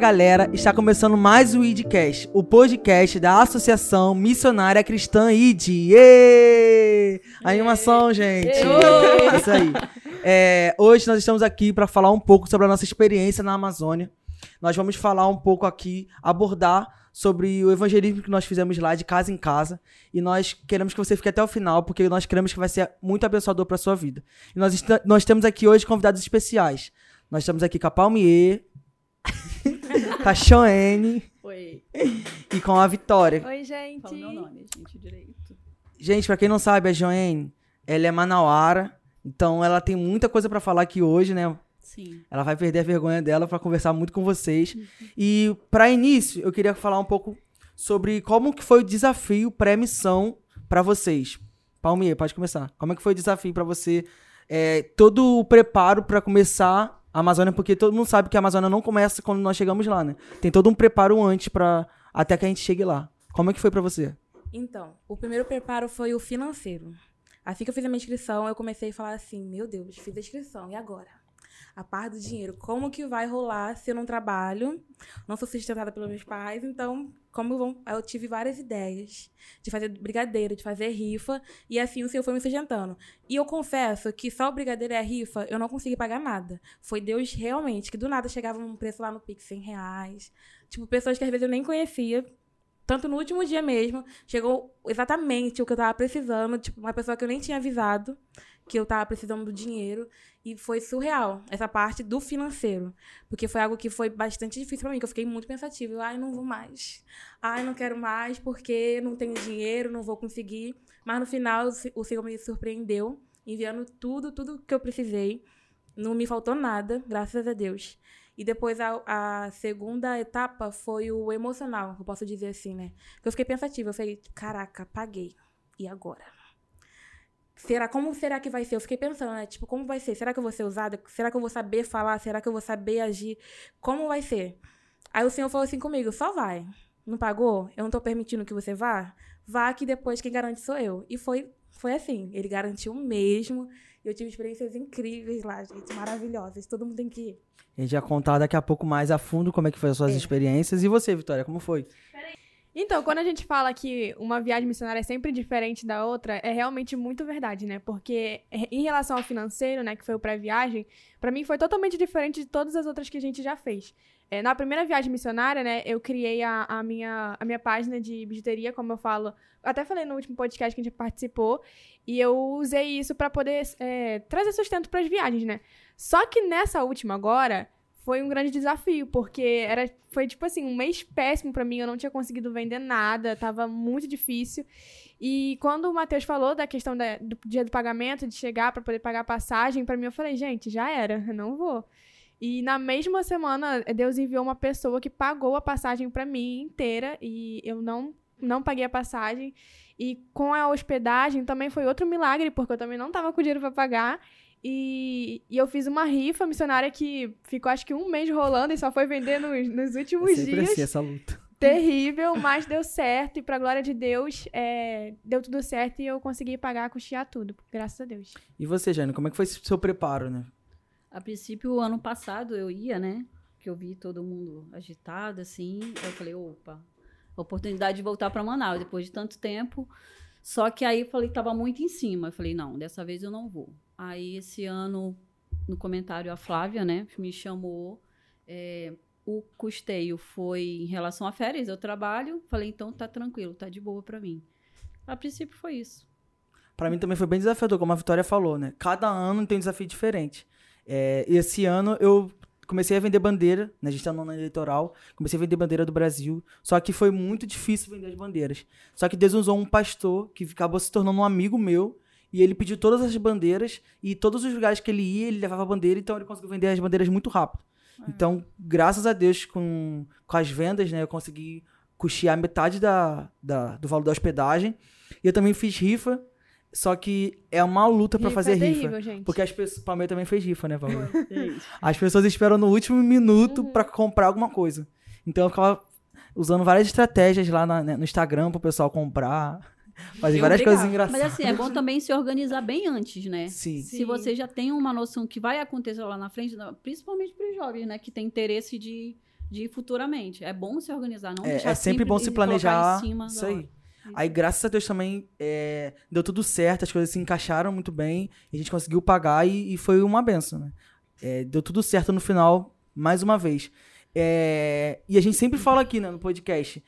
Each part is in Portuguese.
galera, está começando mais o IDCast, o podcast da Associação Missionária Cristã ID. Animação, gente! Êêê! Isso aí. É, hoje nós estamos aqui para falar um pouco sobre a nossa experiência na Amazônia. Nós vamos falar um pouco aqui, abordar sobre o evangelismo que nós fizemos lá de casa em casa. E nós queremos que você fique até o final, porque nós queremos que vai ser muito abençoador para sua vida. E nós, nós temos aqui hoje convidados especiais. Nós estamos aqui com a Palmier, com a Joane Oi. e com a Vitória. Oi, gente. Fala meu nome, gente, direito. Gente, pra quem não sabe, a Joane, ela é manauara, então ela tem muita coisa pra falar aqui hoje, né? Sim. Ela vai perder a vergonha dela pra conversar muito com vocês. E pra início, eu queria falar um pouco sobre como que foi o desafio pré-missão pra vocês. Palmier, pode começar. Como é que foi o desafio pra você? É, todo o preparo pra começar a Amazônia, porque todo mundo sabe que a Amazônia não começa quando nós chegamos lá, né? Tem todo um preparo antes para até que a gente chegue lá. Como é que foi pra você? Então, o primeiro preparo foi o financeiro. Assim que eu fiz a minha inscrição, eu comecei a falar assim: meu Deus, fiz a inscrição, e agora? A parte do dinheiro, como que vai rolar se eu não trabalho? Não sou sustentada pelos meus pais, então, como vão? Eu tive várias ideias de fazer brigadeiro, de fazer rifa, e assim o Senhor foi me sustentando. E eu confesso que só o brigadeiro e a rifa eu não consegui pagar nada. Foi Deus realmente, que do nada chegava um preço lá no Pix 100 reais. Tipo, pessoas que às vezes eu nem conhecia, tanto no último dia mesmo, chegou exatamente o que eu tava precisando. Tipo, uma pessoa que eu nem tinha avisado que eu tava precisando do dinheiro. E foi surreal, essa parte do financeiro. Porque foi algo que foi bastante difícil pra mim, que eu fiquei muito pensativa. Eu, ai, não vou mais. Ai, não quero mais porque não tenho dinheiro, não vou conseguir. Mas no final, o Se- o Senhor me surpreendeu, enviando tudo, tudo que eu precisei. Não me faltou nada, graças a Deus. E depois a, a segunda etapa foi o emocional, eu posso dizer assim, né? Eu fiquei pensativa, eu falei, caraca, paguei. E agora? Será, como será que vai ser? Eu fiquei pensando, né? Tipo, como vai ser? Será que eu vou ser usada? Será que eu vou saber falar? Será que eu vou saber agir? Como vai ser? Aí o senhor falou assim comigo, só vai. Não pagou? Eu não tô permitindo que você vá? Vá que depois quem garante sou eu. E foi, foi assim, ele garantiu mesmo. Eu tive experiências incríveis lá, gente, maravilhosas. Todo mundo tem que ir. A gente vai contar daqui a pouco mais a fundo como é que foi as suas É. experiências. E você, Vitória, como foi? Então, quando a gente fala que uma viagem missionária é sempre diferente da outra, é realmente muito verdade, né? Porque eh, em relação ao financeiro, né, que foi o pré-viagem, pra mim foi totalmente diferente de todas as outras que a gente já fez. Eh, na primeira viagem missionária, né, eu criei a, a minha, a minha página de bijuteria, como eu falo, até falei no último podcast que a gente participou, e eu usei isso pra poder eh, trazer sustento pras viagens, né? Só que nessa última agora, foi um grande desafio, porque era, foi tipo assim, um mês péssimo pra mim, eu não tinha conseguido vender nada, tava muito difícil. E quando o Matheus falou da questão da- do dia do pagamento, de chegar pra poder pagar a passagem, pra mim eu falei, gente, já era, eu não vou. E na mesma semana, Deus enviou uma pessoa que pagou a passagem pra mim inteira e eu não não paguei a passagem. E com a hospedagem também foi outro milagre, porque eu também não tava com dinheiro pra pagar. E, e eu fiz uma rifa missionária que ficou acho que um mês rolando e só foi vender nos, nos É últimos sempre dias. assim, essa luta. Terrível, mas deu certo. E pra glória de Deus, é, deu tudo certo e eu consegui pagar, custear tudo. Graças a Deus. E você, Jane, como é que foi seu preparo, né? A princípio, ano passado eu ia, né? Que eu vi todo mundo agitado, assim. Eu falei, opa, oportunidade de voltar para Manaus depois de tanto tempo. Só que aí eu falei que tava muito em cima. Eu falei, não, dessa vez eu não vou. Aí esse ano, no comentário, a Flávia, né, me chamou. é, o custeio foi em relação a férias, eu trabalho. Falei, então tá tranquilo, tá de boa para mim. A princípio foi isso. Pra mim também foi bem desafiador, como a Vitória falou, né? Cada ano tem um desafio diferente. É, esse ano eu comecei a vender bandeira, né? A gente tá no ano eleitoral, comecei a vender bandeira do Brasil, só que foi muito difícil vender as bandeiras. Só que Deus usou um pastor que acabou se tornando um amigo meu, e ele pediu todas as bandeiras, e todos os lugares que ele ia, ele levava a bandeira, então ele conseguiu vender as bandeiras muito rápido. Então, graças a Deus, com, com as vendas, né, eu consegui custear metade da, da- do valor da hospedagem. E eu também fiz rifa, só que é uma luta pra Rifa fazer é rifa. terrível, gente. Porque as pessoas. Palmeiras também fez rifa, né, Palmeiras? As pessoas esperam no último minuto pra comprar alguma coisa. Então eu ficava usando várias estratégias lá na- né, no Instagram pro pessoal comprar. Fazer Eu várias coisas engraçadas. Mas assim, é bom também se organizar bem antes, né? Sim. Se você já tem uma noção que vai acontecer lá na frente, principalmente para os jovens, né? Que tem interesse de, de ir futuramente. É bom se organizar, não É, deixar é sempre bom se planejar. Em cima Isso da aí. Aí, graças a Deus, também é, deu tudo certo, as coisas se encaixaram muito bem, a gente conseguiu pagar e, e foi uma benção, né? É, deu tudo certo no final, mais uma vez. É, e a gente sempre fala aqui né, no podcast,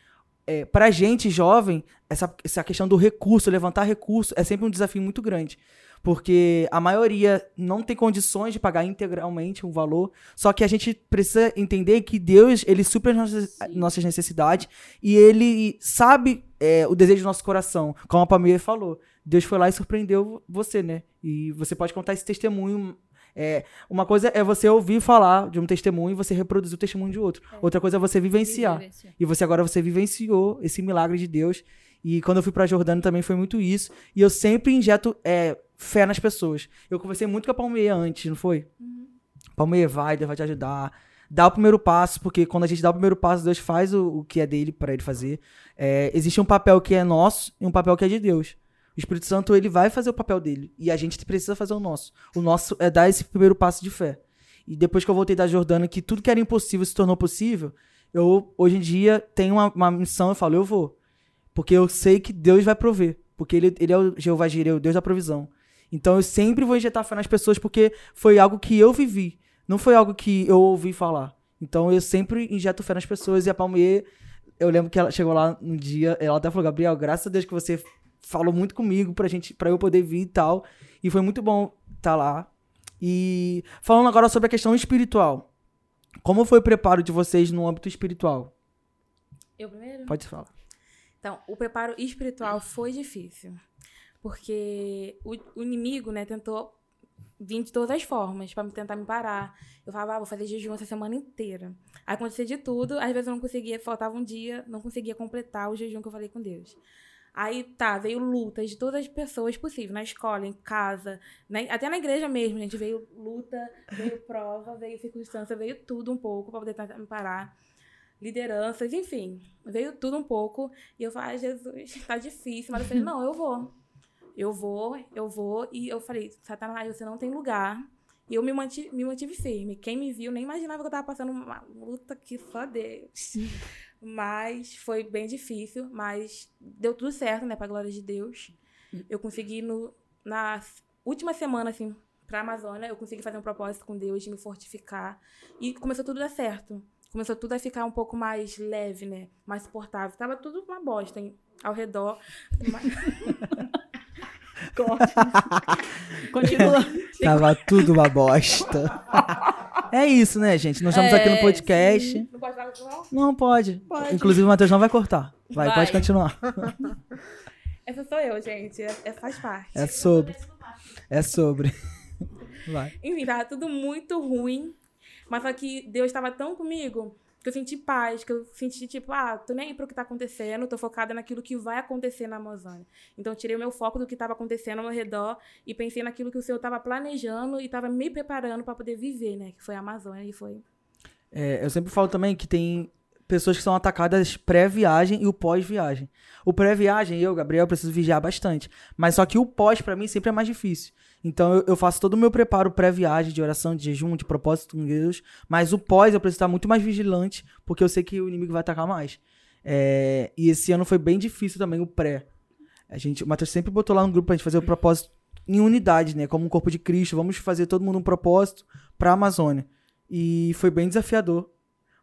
é, pra gente jovem, essa, essa questão do recurso, levantar recurso, é sempre um desafio muito grande. Porque a maioria não tem condições de pagar integralmente um valor. Só que a gente precisa entender que Deus, ele supre as nossas, nossas necessidades e ele sabe é, o desejo do nosso coração. Como a Pamela falou, Deus foi lá e surpreendeu você, né? E você pode contar esse testemunho. É, uma coisa é você ouvir falar de um testemunho e você reproduzir o testemunho de outro. Outra coisa é você vivenciar. Vivenciar. E você agora você vivenciou esse milagre de Deus. E quando eu fui pra Jordânia também foi muito isso. E eu sempre injeto é, fé nas pessoas. Eu conversei muito com a Palmeia antes, não foi? Palmeia, vai, Deus vai te ajudar. Dá o primeiro passo, porque quando a gente dá o primeiro passo, Deus faz o, o que é dele para ele fazer. É, existe um papel que é nosso e um papel que é de Deus. O Espírito Santo, ele vai fazer o papel dele. E a gente precisa fazer o nosso. O nosso é dar esse primeiro passo de fé. E depois que eu voltei da Jordânia, que tudo que era impossível se tornou possível, eu, hoje em dia, tenho uma, uma missão, eu falo, eu vou. Porque eu sei que Deus vai prover. Porque ele, ele é o Jeová Jireh, o Deus da provisão. Então eu sempre vou injetar fé nas pessoas porque foi algo que eu vivi. Não foi algo que eu ouvi falar. Então eu sempre injeto fé nas pessoas. E a Palmier, eu lembro que ela chegou lá um dia, ela até falou, Gabriel, graças a Deus que você falou muito comigo pra, gente, pra eu poder vir e tal. E foi muito bom estar lá. E falando agora sobre a questão espiritual. Como foi o preparo de vocês no âmbito espiritual? Eu primeiro? Pode falar. Então, o preparo espiritual foi difícil. Porque o, o inimigo, né, tentou vir de todas as formas me tentar me parar. Eu falava, ah, vou fazer jejum essa semana inteira. Aí acontecia de tudo, às vezes eu não conseguia, faltava um dia, não conseguia completar o jejum que eu falei com Deus. Aí tá, veio lutas de todas as pessoas possíveis, na escola, em casa, né? até na igreja mesmo, gente. Veio luta, veio prova, veio circunstância, veio tudo um pouco pra poder tentar me parar lideranças, enfim, veio tudo um pouco. E eu falei, ai, Jesus, tá difícil. Mas eu falei, não, eu vou. Eu vou, eu vou. E eu falei, Satanás, você não tem lugar. E eu me mantive, me mantive firme. Quem me viu nem imaginava que eu tava passando uma luta que só Deus. Mas foi bem difícil, mas deu tudo certo, né, pra glória de Deus. Eu consegui no, na última semana, assim, pra Amazônia, eu consegui fazer um propósito com Deus de me fortificar. E começou tudo a dar certo. Começou tudo a ficar um pouco mais leve, né? Mais suportável. Tava tudo uma bosta hein, ao redor. Mas... Continua. Tava tudo uma bosta. é isso, né, gente? Nós estamos aqui no É, podcast. Não pode isso, não? Não pode. Pode. Inclusive, o Matheus não vai cortar. Vai, Vai. pode continuar. Essa sou eu, gente. É, é- faz parte. É sobre. É sobre. Vai. Enfim, tava tudo muito ruim. Mas só que Deus estava tão comigo que eu senti paz, que eu senti, tipo, ah, tô nem aí pro que tá acontecendo, tô focada naquilo que vai acontecer na Amazônia. Então, tirei o meu foco do que estava acontecendo ao meu redor e pensei naquilo que o Senhor estava planejando e estava me preparando para poder viver, né? Que foi a Amazônia e foi. É, eu sempre falo também que tem pessoas que são atacadas pré-viagem e o pós-viagem. O pré-viagem, eu, Gabriel, preciso vigiar bastante. Mas só que o pós, pra mim, sempre é mais difícil. Então eu, eu faço todo o meu preparo pré-viagem, de oração, de jejum, de propósito com Deus. Mas o pós eu preciso estar muito mais vigilante, porque eu sei que o inimigo vai atacar mais. É, e esse ano foi bem difícil também, o pré. A gente, o Matheus sempre botou lá no grupo pra gente fazer o propósito em unidade, né? Como um corpo de Cristo. Vamos fazer todo mundo um propósito pra Amazônia. E foi bem desafiador.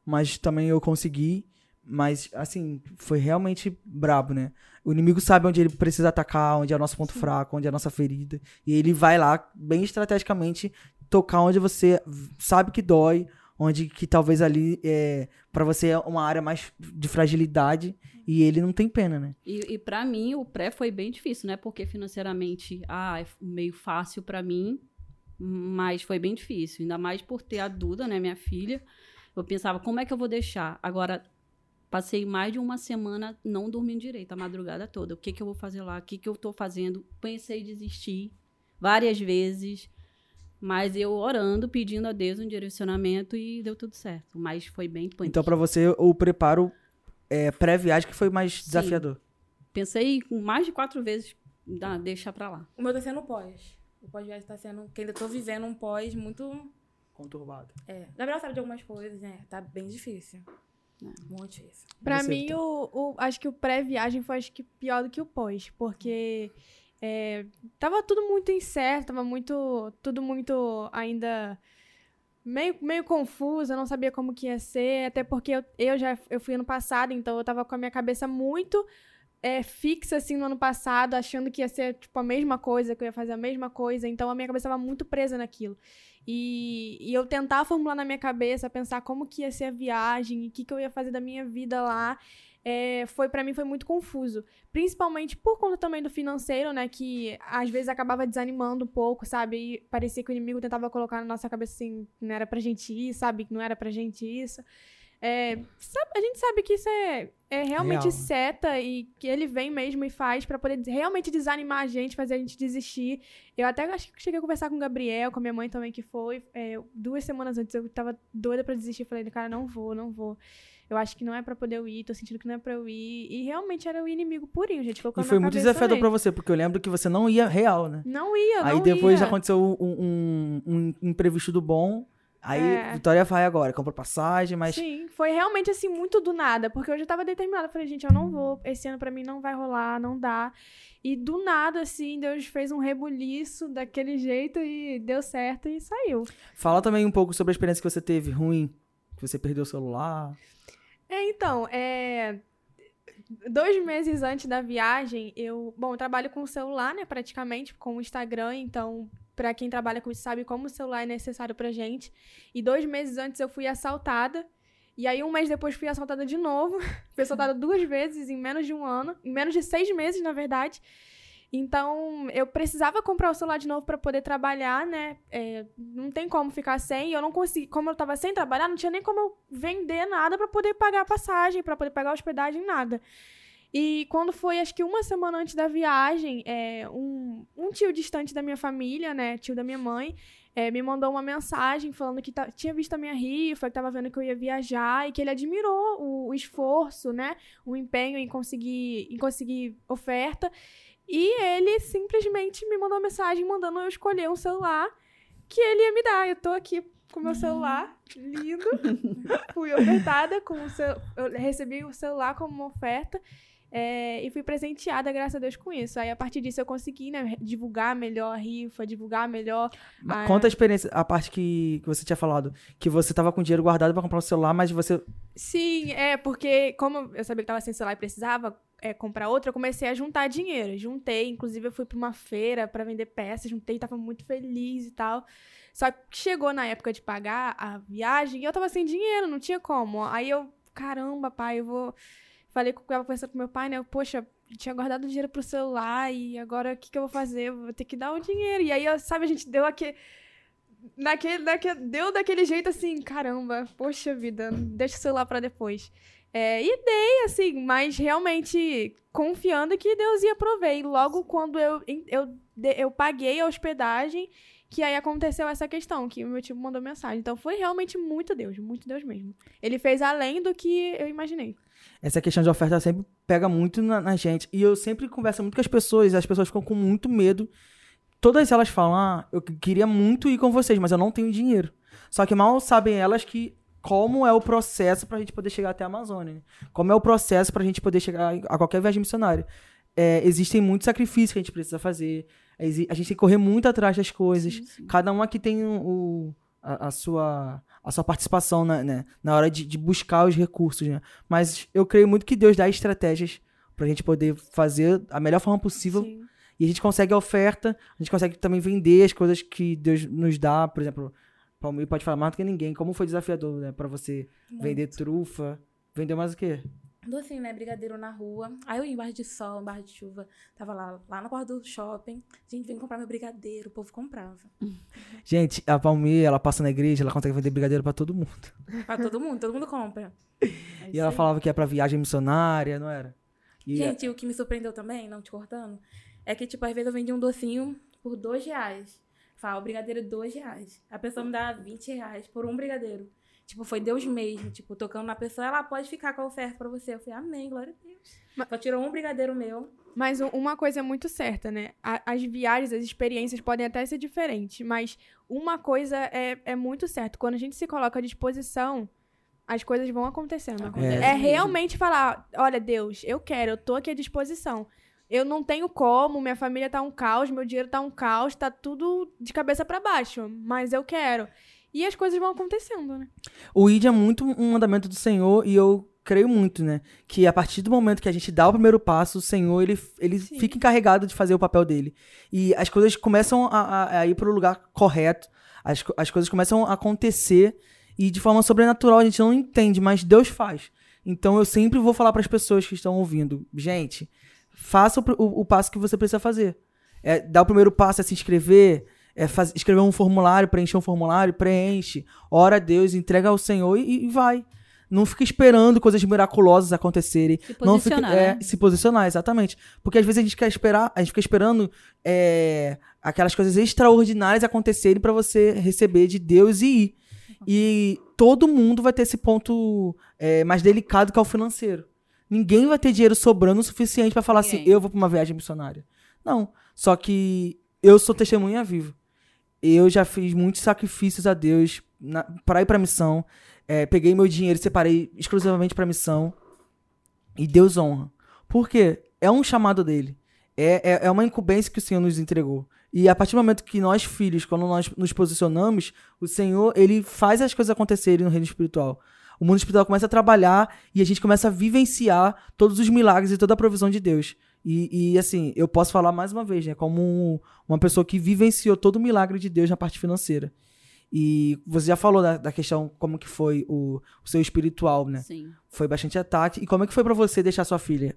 Mas também eu consegui. Mas, assim, foi realmente brabo, né? O inimigo sabe onde ele precisa atacar, onde é o nosso ponto fraco, onde é a nossa ferida. E ele vai lá, bem estrategicamente, tocar onde você sabe que dói, onde que talvez ali é, para você é uma área mais de fragilidade. E ele não tem pena, né? E, e para mim, o pré foi bem difícil, né? Porque financeiramente, ah, é meio fácil para mim, mas foi bem difícil. Ainda mais por ter a Duda, né, minha filha. Eu pensava, como é que eu vou deixar? Agora, passei mais de uma semana não dormindo direito, a madrugada toda. O que, que eu vou fazer lá? O que, que eu tô fazendo? Pensei em desistir várias vezes. Mas eu orando, pedindo a Deus um direcionamento e deu tudo certo. Mas foi bem punk. Então, pra você, o preparo é, pré-viagem que foi mais desafiador. Pensei com mais de quatro vezes, ah, deixa pra lá. O meu tá sendo pós. O pós-viagem tá sendo. Que ainda tô vivendo um pós muito. Conturbado. É. Gabriel sabe de algumas coisas, né? Tá bem difícil. Muito difícil. Pra Você, mim, Vitor? o, o- acho que o pré-viagem foi acho que pior do que o pós, porque é, tava tudo muito incerto, tava muito, tudo muito ainda meio, meio confuso, eu não sabia como que ia ser, até porque eu, eu já eu fui ano passado, então eu tava com a minha cabeça muito é, fixa assim no ano passado, achando que ia ser tipo a mesma coisa, que eu ia fazer a mesma coisa, então a minha cabeça tava muito presa naquilo. E, e eu tentar formular na minha cabeça, pensar como que ia ser a viagem, e o que, que eu ia fazer da minha vida lá, é, foi para mim foi muito confuso. Principalmente por conta também do financeiro, né? Que às vezes acabava desanimando um pouco, sabe? E parecia que o inimigo tentava colocar na nossa cabeça assim, não era pra gente ir, sabe? Que não era pra gente isso. É, sabe- a gente sabe que isso é, é realmente Real, seta e que ele vem mesmo e faz pra poder realmente desanimar a gente, fazer a gente desistir. Eu até acho que cheguei a conversar com o Gabriel, com a minha mãe também, que foi. é, duas semanas antes eu tava doida pra desistir. Falei, cara, não vou, não vou. Eu acho que não é pra poder eu ir, tô sentindo que não é pra eu ir. E realmente era o inimigo purinho, gente. E foi muito desafiador pra você, porque eu lembro que você não ia real, né? Não ia, Aí não depois ia. aconteceu um, um, um imprevisto do bom. Aí É. Vitória vai agora, comprou passagem, mas Sim, foi realmente assim, muito do nada, porque eu já tava determinada. Falei, gente, eu não vou, esse ano pra mim não vai rolar, não dá. E do nada, assim, Deus fez um rebuliço daquele jeito e deu certo e saiu. fala também um pouco sobre a experiência que você teve ruim, que você perdeu o celular. É, então, é. Dois meses antes da viagem, eu. Bom, eu trabalho com o celular, né? Praticamente, com o Instagram, então. Pra quem trabalha com isso, sabe como o celular é necessário pra gente. E dois meses antes eu fui assaltada. E aí, um mês depois, fui assaltada de novo. fui assaltada duas vezes em menos de um ano. Em menos de seis meses, na verdade. Então, eu precisava comprar o celular de novo pra poder trabalhar, né? É, não tem como ficar sem. Eu não consegui. Como eu tava sem trabalhar, não tinha nem como eu vender nada pra poder pagar a passagem, pra poder pagar a hospedagem, nada. E quando foi, acho que uma semana antes da viagem, é, um, um tio distante da minha família, né? Tio da minha mãe, é, me mandou uma mensagem falando que tinha visto a minha rifa, que tava vendo que eu ia viajar e que ele admirou o, o esforço, né? O empenho em conseguir, em conseguir oferta. E ele simplesmente me mandou uma mensagem mandando eu escolher um celular que ele ia me dar. Eu tô aqui com meu celular, lindo. Fui ofertada com o cel... Eu recebi o celular como uma oferta. é, e fui presenteada, graças a Deus, com isso. Aí, a partir disso, eu consegui, né, divulgar melhor a rifa, divulgar melhor. Ah, Conta a experiência, a parte que, que você tinha falado, que você tava com dinheiro guardado pra comprar um celular, mas você Sim, é, porque como eu sabia que tava sem celular e precisava é, comprar outro, eu comecei a juntar dinheiro. Juntei, inclusive eu fui pra uma feira pra vender peças, juntei, tava muito feliz e tal. Só que chegou na época de pagar a viagem e eu tava sem dinheiro, não tinha como. Aí eu, caramba, pai, eu vou. Falei com tava conversando com meu pai, né? Eu, Poxa, eu tinha guardado dinheiro pro celular e agora o que, que eu vou fazer? Eu vou ter que dar o dinheiro. E aí, eu, sabe, a gente deu aquele. Naquele, naquele, deu daquele jeito assim, caramba, poxa vida, deixa o celular pra depois. É, e dei, assim, mas realmente confiando que Deus ia prover. E logo quando eu, eu, eu paguei a hospedagem, que aí aconteceu essa questão, que o meu tio mandou mensagem. Então foi realmente muito Deus, muito Deus mesmo. Ele fez além do que eu imaginei. essa questão de oferta sempre pega muito na, na gente. E eu sempre converso muito com as pessoas, as pessoas ficam com muito medo. Todas elas falam: "Ah, eu que- queria muito ir com vocês, mas eu não tenho dinheiro". Só que mal sabem elas que como é o processo pra gente poder chegar até a Amazônia. né? Como é o processo pra gente poder chegar a qualquer viagem missionária. É, existem muitos sacrifícios que a gente precisa fazer. Exi- A gente tem que correr muito atrás das coisas. Cada um aqui tem o, a, a sua, a sua participação na, né, na hora de, de buscar os recursos. Né? Mas eu creio muito que Deus dá estratégias pra gente poder fazer a melhor forma possível. Sim. E a gente consegue a oferta, a gente consegue também vender as coisas que Deus nos dá. Por exemplo, Palmeiro pode falar mais do que ninguém. Como foi desafiador, né? Pra você vender trufa. Vender mais o quê? Docinho, né? Brigadeiro na rua. Aí eu ia embaixo de sol, embaixo de chuva. Tava lá, lá na porta do shopping. Gente, vem comprar meu brigadeiro. O povo comprava. Gente, a Palmeira, ela passa na igreja, ela consegue vender brigadeiro pra todo mundo. Pra todo mundo, todo mundo compra. E ela falava que é pra viagem missionária, não era? E Gente, o que me surpreendeu também, não te cortando, é que, tipo, às vezes eu vendia um docinho por dois reais. Fala, o brigadeiro dois reais. A pessoa me dá 20 reais por um brigadeiro. Tipo, foi Deus mesmo, tipo, tocando na pessoa, ela pode ficar com a oferta pra você. Eu falei, amém, glória a Deus. Mas- Só tirou um brigadeiro meu. Mas uma coisa é muito certa, né? As viagens, as experiências podem até ser diferentes, mas uma coisa é, é muito certa. Quando a gente se coloca à disposição, as coisas vão acontecendo. Acontece É mesmo. realmente falar, olha, Deus, eu quero, eu tô aqui à disposição. Eu não tenho como, minha família tá um caos, meu dinheiro tá um caos, tá tudo de cabeça pra baixo, mas eu quero. E as coisas vão acontecendo, né? O ID é muito um mandamento do Senhor e eu creio muito, né? Que a partir do momento que a gente dá o primeiro passo, o Senhor, ele, ele Sim. fica encarregado de fazer o papel dele. E as coisas começam a, a, a ir pro lugar correto, as, as coisas começam a acontecer e de forma sobrenatural a gente não entende, mas Deus faz. Então eu sempre vou falar para as pessoas que estão ouvindo, gente, faça o, o- o passo que você precisa fazer. É, dar o primeiro passo é se inscrever, é faz- escrever um formulário, preencher um formulário, preenche, ora a Deus, entrega ao Senhor e, e vai. Não fica esperando coisas miraculosas acontecerem. Se não fica, posicionar, é, né? se posicionar, exatamente. Porque às vezes a gente quer esperar, a gente fica esperando é, aquelas coisas extraordinárias acontecerem para você receber de Deus e ir. E todo mundo vai ter esse ponto é, mais delicado que é o financeiro. Ninguém vai ter dinheiro sobrando o suficiente para falar assim, Ninguém. eu vou para uma viagem missionária. Não. Só que eu sou testemunha viva. Eu já fiz muitos sacrifícios a Deus para ir para missão. É, peguei meu dinheiro e separei exclusivamente para missão. E Deus honra. Por quê? É um chamado dele. É, é, é uma incumbência que o Senhor nos entregou. E a partir do momento que nós, filhos, quando nós nos posicionamos, o Senhor, ele faz as coisas acontecerem no reino espiritual. O mundo espiritual começa a trabalhar e a gente começa a vivenciar todos os milagres e toda a provisão de Deus. E, e, assim, eu posso falar mais uma vez, né? Como um- uma pessoa que vivenciou todo o milagre de Deus na parte financeira. E você já falou da, da questão como que foi o, o seu espiritual, né? Sim. Foi bastante ataque. E como é que foi pra você deixar sua filha?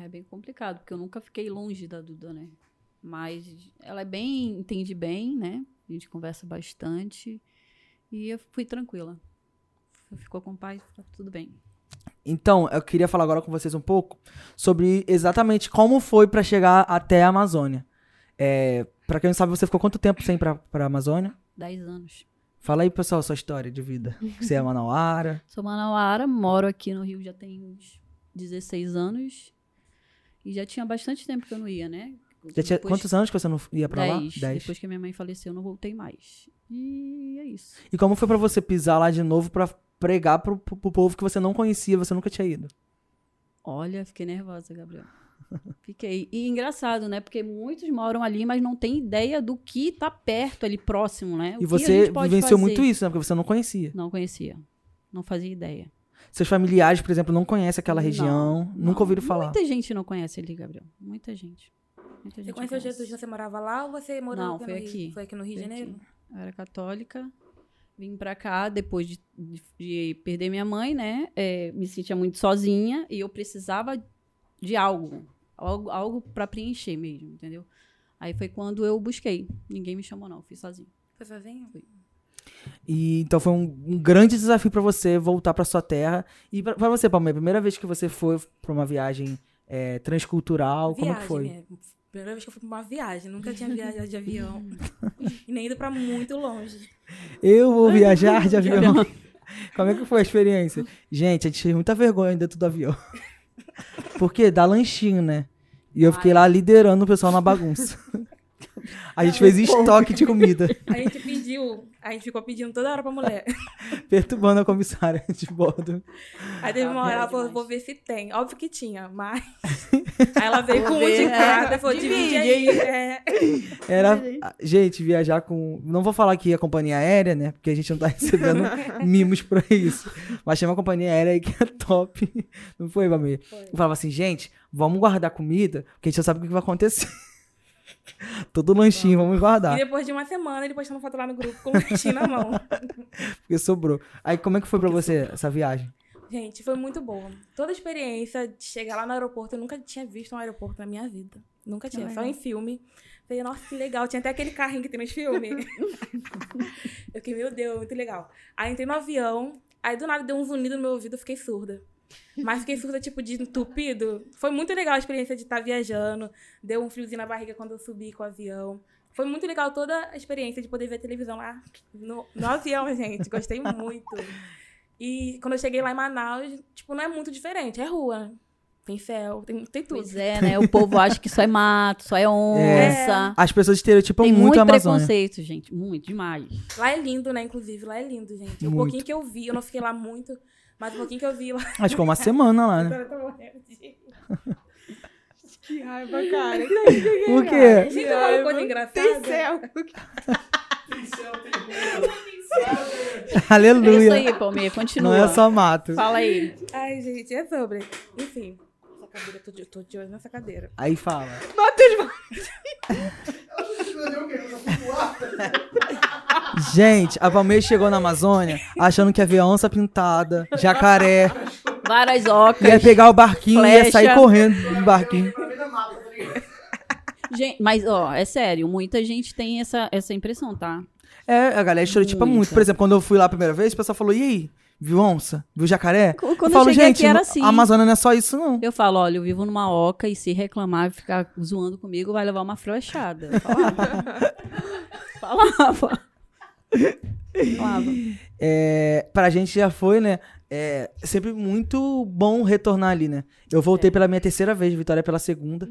É bem complicado, porque eu nunca fiquei longe da Duda, né? Mas ela é bem, entende bem, né? A gente conversa bastante. E eu fui tranquila. Ficou com o pai, tá tudo bem. Então, eu queria falar agora com vocês um pouco sobre exatamente como foi pra chegar até a Amazônia. É, para quem não sabe, você ficou quanto tempo sem ir pra, pra Amazônia? Dez anos. Fala aí, pessoal, sua história de vida. Você é manauara. Sou manauara, moro aqui no Rio já tem uns 16 anos. E já tinha bastante tempo que eu não ia, né? Já tinha Depois- quantos anos que você não ia pra lá? Dez. Dez. Depois que a minha mãe faleceu, eu não voltei mais. E é isso. E como foi pra você pisar lá de novo pra pregar pro, pro, povo que você não conhecia, você nunca tinha ido? Olha, fiquei nervosa, Gabriel. Fiquei. E engraçado, né? Porque muitos moram ali, mas não tem ideia do que tá perto ali próximo, né? O e você vivenciou fazer. muito isso, né? Porque você não conhecia. Não conhecia. Não fazia ideia. Seus familiares, por exemplo, não conhecem aquela Não, região, não. nunca ouviram falar. Muita gente não conhece ali, Gabriel. Muita gente. Muita gente Você não conheceu conhece. Jesus, você morava lá ou você morou Não, aqui foi no Rio? aqui. Foi aqui no Rio de Janeiro? aqui. Eu era católica. Vim pra cá depois de, de- de perder minha mãe, né? É, me sentia muito sozinha e eu precisava de algo. Algo, algo para preencher mesmo, entendeu? Aí foi quando eu busquei. Ninguém me chamou, não. Fui sozinha. Foi sozinho? E então foi um, um grande desafio pra você voltar pra sua terra. E pra pra você, Palmeira, a primeira vez que você foi pra uma viagem é, transcultural, como que Viagem, foi? né? Primeira vez que eu fui pra uma viagem. Nunca tinha viajado de avião. e nem ido pra muito longe. Eu vou viajar de avião. Como é que foi a experiência? Gente, a gente teve muita vergonha dentro do avião. Porque dá lanchinho, né? E eu fiquei lá liderando o pessoal na bagunça. A gente fez estoque de comida, A gente pediu, a gente ficou pedindo toda hora pra mulher. perturbando a comissária de bordo. Aí teve uma Ah, hora, ela é falou, vou ver se tem. Óbvio que tinha, mas... Aí ela veio Vou com um de é. cada, falou, divide aí. É. Era, gente, viajar com. Não vou falar aqui a companhia aérea, né? Porque a gente não tá recebendo mimos pra isso. Mas tinha uma companhia aérea aí que é top. Não foi, Bamê? Eu falava assim, gente, vamos guardar comida, porque a gente já sabe o que vai acontecer. Todo lanchinho, vamos E guardar. depois de uma semana, ele postando foto lá no grupo com o lanchinho na mão. Porque sobrou. Aí, como é que foi pra você essa viagem? Gente, foi muito boa. Toda a experiência de chegar lá no aeroporto, eu nunca tinha visto um aeroporto na minha vida. Nunca tinha, só em filme. Falei, nossa, que legal. Tinha até aquele carrinho que tem nos filmes. eu fiquei, meu Deus, muito legal. Aí entrei no avião, aí do nada deu um zunido no meu ouvido, eu fiquei surda. Mas fiquei surda, tipo, de entupido. Foi muito legal a experiência de estar viajando. Deu um friozinho na barriga quando eu subi com o avião. Foi muito legal toda a experiência de poder ver televisão lá no, no avião, gente. Gostei muito. E quando eu cheguei lá em Manaus, tipo, não é muito diferente, é rua. tem céu, tem, tem tudo. Pois é, né? O povo acha que só é mato, só é onça. As pessoas estereotipam Tem muito, muito a Amazônia. preconceito, gente. Muito, demais. Lá é lindo, né? Inclusive, lá é lindo, gente. O Muito. pouquinho que eu vi, eu não fiquei lá muito, mas o pouquinho que eu vi lá. Acho que ficou uma semana lá, né? Agora eu tô morrendo de- Que raiva, cara. O quê? Gente, eu falo coisa engraçada. Tem céu. É isso Aleluia. aí, Palmeira, continua. Não é só mato. Fala aí. Ai, gente, é sobre. Enfim. Cadeira, tô de, tô de olho nessa cadeira. Aí fala. Gente, a Palmeiras chegou na Amazônia achando que havia onça pintada, jacaré, Várias ocas. ia pegar o barquinho e ia Flecha. sair correndo do barquinho. Gente, mas, ó, é sério, muita gente tem essa, essa impressão, tá? É, a galera estereotipa muito. Por exemplo, quando eu fui lá a primeira vez, o pessoal falou: e aí? Viu onça? Viu jacaré? Quando eu eu falo, cheguei gente, aqui era assim. a Amazônia não é só isso, não. Eu falo, olha, eu vivo numa oca e se reclamar e ficar zoando comigo, vai levar uma flechada. Eu Falava. Falava. Falava. É, pra gente já foi, né? É sempre muito bom retornar ali, né? Eu voltei pela minha terceira vez, Vitória pela segunda.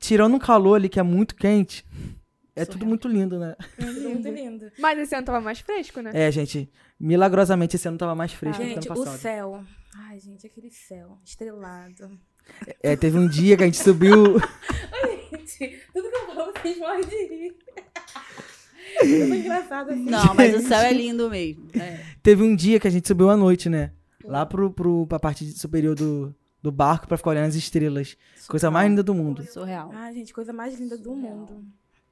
Tirando um calor ali que é muito quente, é tudo Surreal. muito lindo, né? Tudo muito lindo. Mas esse ano tava mais fresco, né? É, gente, milagrosamente esse ano tava mais fresco do que Gente, ano o passado. céu. Ai, gente, aquele céu estrelado. É, teve um dia que a gente subiu. Gente, tudo que eu falo, vocês morrem de rir. É engraçado assim. Não, mas o céu é lindo mesmo. É. Teve um dia que a gente subiu à noite, né? Lá pro, pro, pra parte superior do, do barco pra ficar olhando as estrelas. Coisa mais linda do mundo. Surreal. Ai, gente, coisa mais linda do mundo.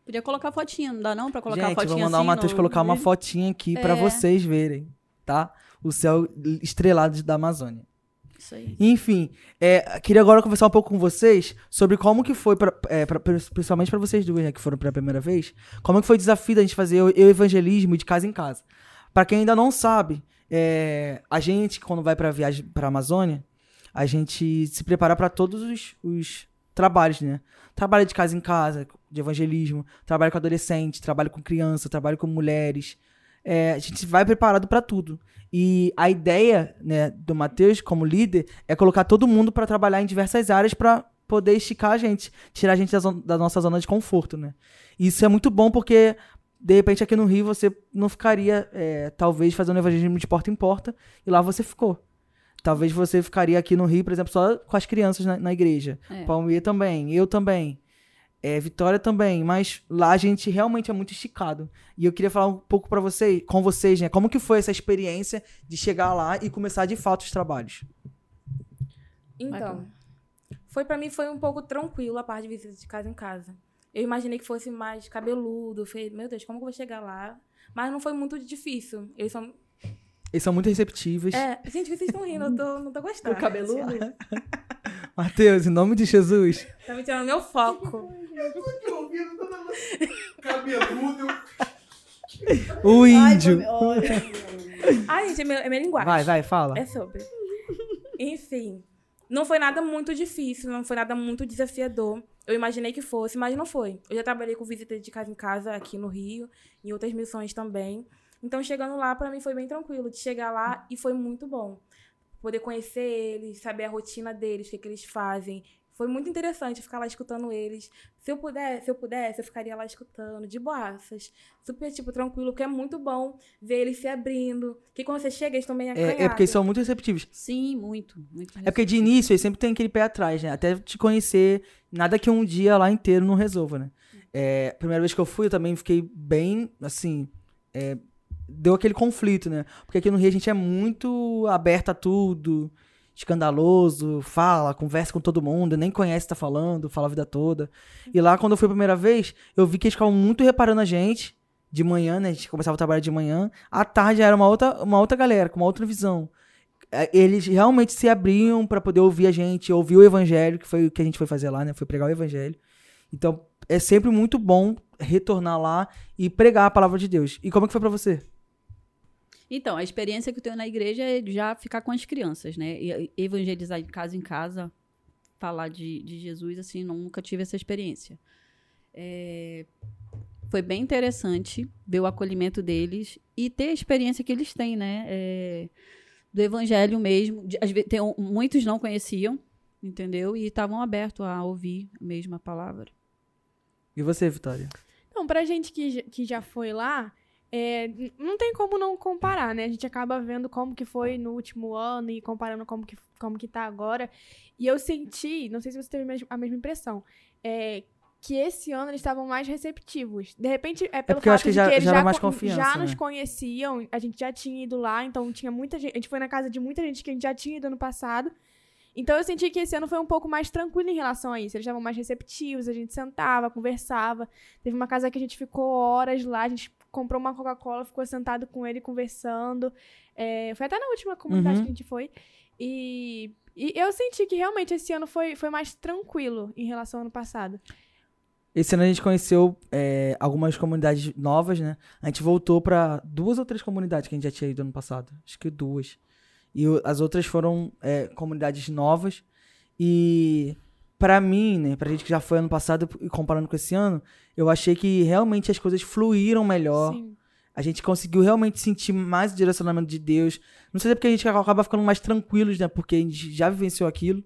Podia colocar fotinha, não dá não pra colocar gente, fotinha vou mandar assim o Matheus no- colocar uma fotinha aqui pra É. vocês verem, tá? O céu estrelado da Amazônia. Isso aí. Enfim, é, queria agora conversar um pouco com vocês sobre como que foi, pra, é, pra- principalmente pra vocês duas, né, que foram pela primeira vez, como que foi o desafio da gente fazer o, o evangelismo de casa em casa. Pra quem ainda não sabe, é, a gente, quando vai pra viagem pra Amazônia, a gente se prepara pra todos os, os trabalhos, né? Trabalho de casa em casa, de evangelismo, trabalho com adolescente, trabalho com criança, trabalho com mulheres. É, a gente vai preparado pra tudo. E a ideia né, do Matheus, como líder, é colocar todo mundo pra trabalhar em diversas áreas pra poder esticar a gente, tirar a gente da, zona- da nossa zona de conforto, né? E isso é muito bom porque, de repente, aqui no Rio você não ficaria, é, talvez, fazendo evangelismo de porta em porta, e lá você ficou. Talvez você ficaria aqui no Rio, por exemplo, só com as crianças na, na igreja. É. Palmeira também, eu também. É, Vitória também, mas lá a gente realmente é muito esticado. E eu queria falar um pouco para vocês, com vocês, né? Como que foi essa experiência de chegar lá e começar de fato os trabalhos? Então, foi pra mim foi um pouco tranquilo a parte de visita de casa em casa. Eu imaginei que fosse mais cabeludo, falei, meu Deus, como que eu vou chegar lá? Mas não foi muito difícil. Eles são. Eles são muito receptivos. É, gente, vocês estão rindo, eu tô, não tô gostando. Matheus, em nome de Jesus. Tá me tirando meu foco. Cabeludo. O índio. Ai, gente, é, meu, é minha linguagem. Vai, vai, fala. É sobre. Enfim. Não foi nada muito difícil, não foi nada muito desafiador. Eu imaginei que fosse, mas não foi. Eu já trabalhei com visita de casa em casa aqui no Rio, em outras missões também. Então, chegando lá, pra mim foi bem tranquilo de chegar lá e foi muito bom. Poder conhecer eles, saber a rotina deles, o que, que eles fazem. Foi muito interessante ficar lá escutando eles. Se eu pudesse, se eu pudesse, eu ficaria lá escutando, de boaças. Super, tipo, tranquilo, porque é muito bom ver eles se abrindo. Que quando você chega, eles estão bem É, é porque eles acanhados. são muito receptivos. Sim, muito. muito É porque de início eles sempre tem aquele pé atrás, né? Até te conhecer, nada que um dia lá inteiro não resolva, né? É, primeira vez que eu fui, eu também fiquei bem, assim, é, deu aquele conflito, né? Porque aqui no Rio a gente é muito aberto a tudo, escandaloso, fala, conversa com todo mundo, nem conhece tá falando, fala a vida toda. E lá, quando eu fui a primeira vez, eu vi que eles ficavam muito reparando a gente, de manhã, né? A gente começava a trabalhar de manhã, à tarde era uma outra, uma outra galera, com uma outra visão é, eles realmente se abriam pra poder ouvir a gente, ouvir o evangelho, que foi o que a gente foi fazer lá, né? Foi pregar o evangelho. Então, é sempre muito bom retornar lá e pregar a palavra de Deus. E como é que foi pra você? Então, a experiência que eu tenho na igreja é já ficar com as crianças, né? E evangelizar de casa em casa, falar de, de Jesus, assim, nunca tive essa experiência. É, foi bem interessante ver o acolhimento deles e ter a experiência que eles têm, né? É, do evangelho mesmo. De- às vezes, tem um- muitos não conheciam, entendeu? E estavam abertos a ouvir a mesma palavra. E você, Vitória? Então, pra gente que, que já foi lá, é, não tem como não comparar, né? A gente acaba vendo como que foi no último ano e comparando como que, como que tá agora. E eu senti, não sei se você teve a mes- a mesma impressão, é, que esse ano eles estavam mais receptivos. De repente, é pelo porque eu acho fato que de já- que eles já era já, mais con- confiança, já nos né? conheciam, a gente já tinha ido lá, então tinha muita gente. A gente foi na casa de muita gente que a gente já tinha ido ano passado. Então eu senti que esse ano foi um pouco mais tranquilo em relação a isso. Eles estavam mais receptivos, a gente sentava, conversava. Teve uma casa que a gente ficou horas lá, a gente comprou uma Coca-Cola, ficou sentado com ele conversando. É, foi até na última comunidade Uhum. que a gente foi. E, e eu senti que realmente esse ano foi, foi mais tranquilo em relação ao ano passado. Esse ano a gente conheceu é, algumas comunidades novas, né? A gente voltou pra duas ou três comunidades que a gente já tinha ido ano passado. Acho que duas. E as outras foram é, comunidades novas. E pra mim, né? Pra gente que já foi ano passado e comparando com esse ano, eu achei que realmente as coisas fluíram melhor. Sim. A gente conseguiu realmente sentir mais o direcionamento de Deus. Não sei se é porque a gente acaba ficando mais tranquilos, né? Porque a gente já vivenciou aquilo.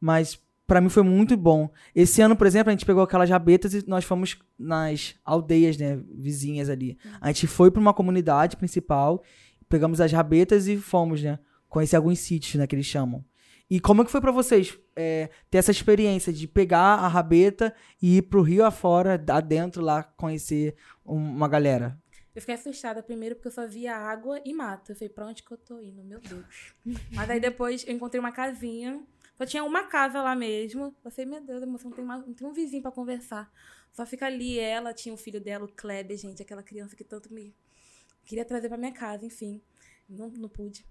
Mas pra mim foi muito bom. Esse ano, por exemplo, a gente pegou aquelas rabetas e nós fomos nas aldeias, né? Vizinhas ali. A gente foi pra uma comunidade principal, pegamos as rabetas e fomos, né? Conhecer alguns sítios, né? Que eles chamam. E como é que foi pra vocês é, ter essa experiência de pegar a rabeta e ir pro rio afora, adentro lá, conhecer um- uma galera? Eu fiquei assustada primeiro porque eu só via água e mato. Eu falei, pra onde que eu tô indo? Meu Deus. Mas aí depois eu encontrei uma casinha. Só tinha uma casa lá mesmo. Eu falei, meu Deus, emoção, não tem, não tem um vizinho pra conversar. Só fica ali ela, tinha o filho dela, o Kleber, gente, aquela criança que tanto me queria trazer pra minha casa, enfim. Não, não pude.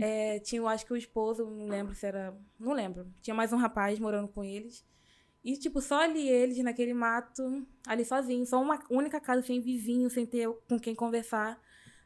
É, tinha, eu acho que o esposo, não lembro se era. Não lembro. Tinha mais um rapaz morando com eles. E, tipo, só ali eles, naquele mato, ali sozinhos. Só uma única casa sem vizinho, sem ter com quem conversar.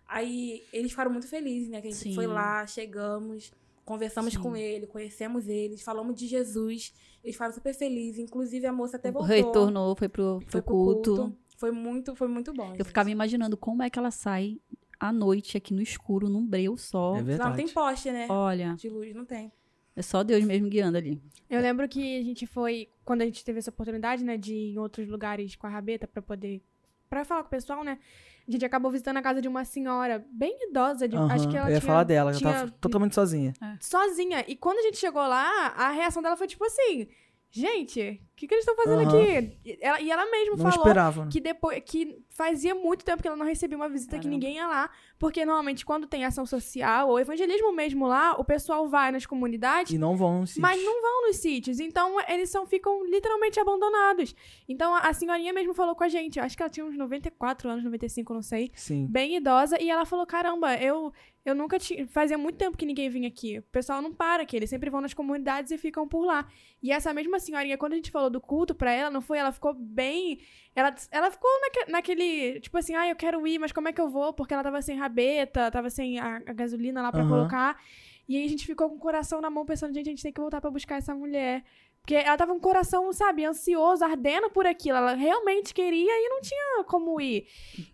Aí eles ficaram muito felizes, né? Que a gente Sim. foi lá, chegamos, conversamos Sim. com ele, conhecemos eles, falamos de Jesus. Eles ficaram super felizes. Inclusive, a moça até voltou. Retornou, foi pro, foi pro culto. Foi muito, foi muito bom. Eu gente. ficava imaginando como é que ela sai à noite aqui no escuro, num breu só. É verdade. não tem poste, né? Olha, De luz, não tem. é só Deus mesmo guiando ali. Eu lembro que a gente foi, quando a gente teve essa oportunidade, né, de ir em outros lugares com a rabeta pra poder. pra falar com o pessoal, né? A gente acabou visitando a casa de uma senhora bem idosa, de, Aham, acho que ela eu ia tinha, falar dela, ela tinha tava totalmente sozinha. sozinha. E quando a gente chegou lá, a reação dela foi tipo assim: gente, o que, que eles estão fazendo Aham. aqui? E ela, e ela mesma Não falou esperava. né? que depois que fazia muito tempo que ela não recebia uma visita que Caramba. ninguém ia lá, porque normalmente quando tem ação social ou evangelismo mesmo lá, o pessoal vai nas comunidades E não vão se mas não vão nos sítios. Então, eles são, ficam literalmente abandonados. Então, a a senhorinha mesmo falou com a gente. Acho que ela tinha uns 94 anos, 95, não sei. Sim. Bem idosa. E ela falou, caramba, eu, eu nunca tinha... Fazia muito tempo que ninguém vinha aqui. O pessoal não para aqui. Eles sempre vão nas comunidades e ficam por lá. E essa mesma senhorinha, quando a gente falou do culto pra ela, não foi? Ela ficou bem... Ela, ela ficou naque- naquele... Tipo assim, ah, eu quero ir, mas como é que eu vou? Porque ela tava sem rabeta, tava sem a, a gasolina lá pra Aham. colocar. E aí a gente ficou com o coração na mão pensando, gente, a gente tem que voltar pra buscar essa mulher. Porque ela tava com o coração, sabe, ansioso, ardendo por aquilo. Ela realmente queria e não tinha como ir.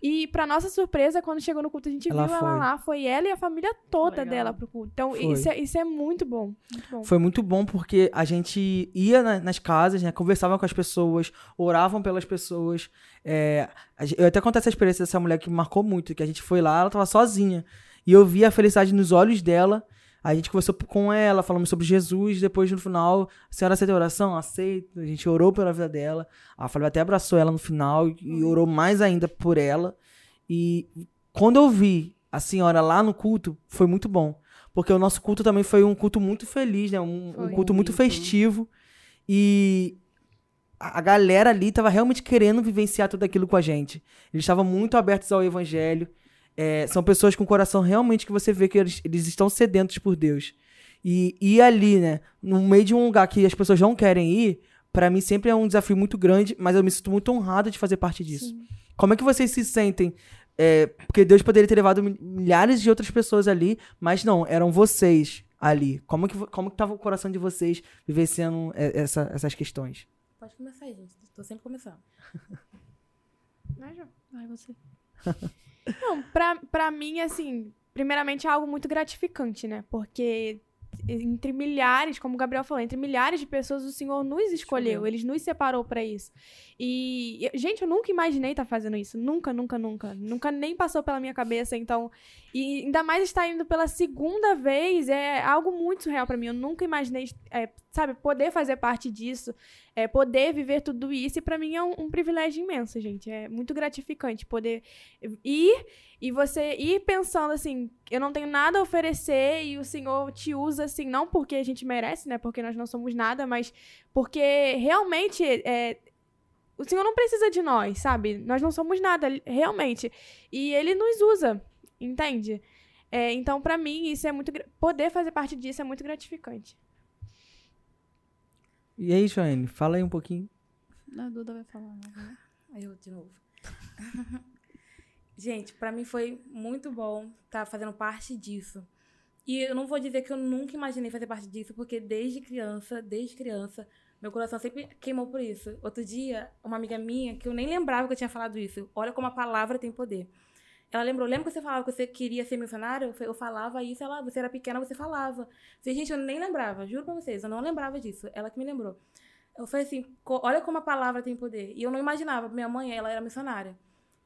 E pra nossa surpresa, quando chegou no culto, a gente Ela viu foi. ela lá. Foi ela e a família toda Legal. dela pro culto. Então, isso é, isso é muito bom. Muito bom. Foi muito bom porque a gente ia na- nas casas, né? Conversava com as pessoas, oravam pelas pessoas. É, eu até contei essa experiência dessa mulher que me marcou muito, que a gente foi lá, ela tava sozinha. E eu vi a felicidade nos olhos dela. A gente conversou com ela, falamos sobre Jesus. Depois, no final, a senhora aceita a oração? Aceita. A gente orou pela vida dela. A Flávia até abraçou ela no final e, orou mais ainda por ela. E quando eu vi a senhora lá no culto, foi muito bom. Porque o nosso culto também foi um culto muito feliz, né? Um, um culto muito festivo. E a galera ali tava realmente querendo vivenciar tudo aquilo com a gente. Eles estavam muito abertos ao evangelho. É, são pessoas com coração realmente que você vê que eles, eles estão sedentos por Deus. E ir ali, né, no meio de um lugar que as pessoas não querem ir, pra mim sempre é um desafio muito grande, mas eu me sinto muito honrado de fazer parte disso. Sim. Como é que vocês se sentem? É, porque Deus poderia ter levado mi- milhares de outras pessoas ali, mas não, eram vocês ali. Como que, como que tava o coração de vocês vivenciando é, essa- essas questões? Pode começar, gente. Tô sempre começando. Vai, Ju. Vai você. Não, pra, pra mim, assim, primeiramente é algo muito gratificante, né? Porque entre milhares, como o Gabriel falou, entre milhares de pessoas, o Senhor nos escolheu, Ele nos separou para isso. E, gente, eu nunca imaginei estar tá fazendo isso. Nunca, nunca, nunca. Nunca nem passou pela minha cabeça. Então, e ainda mais estar indo pela segunda vez é algo muito surreal para mim. Eu nunca imaginei, é, sabe, poder fazer parte disso, é, poder viver tudo isso. E para mim é um, um, privilégio imenso, gente. É muito gratificante poder ir e você ir pensando assim: eu não tenho nada a oferecer e o Senhor te usa assim, não porque a gente merece, né? Porque nós não somos nada, mas porque realmente é, o Senhor não precisa de nós, sabe? Nós não somos nada, realmente. E Ele nos usa, entende? É, então, para mim, isso é muito. Poder fazer parte disso é muito gratificante. E aí, Joane, fala aí um pouquinho. A Duda vai falar. Né? Aí eu de novo. Gente, para mim foi muito bom estar tá fazendo parte disso. E eu não vou dizer que eu nunca imaginei fazer parte disso, porque desde criança, desde criança, meu coração sempre queimou por isso. Outro dia, uma amiga minha, que eu nem lembrava que eu tinha falado isso, olha como a palavra tem poder. Ela lembrou, lembra que você falava que você queria ser missionário? Eu falava isso, ela, você era pequena, você falava. Eu gente, eu nem lembrava, juro pra vocês, eu não lembrava disso. Ela que me lembrou. Eu falei assim, olha como a palavra tem poder. E eu não imaginava, minha mãe, ela era missionária.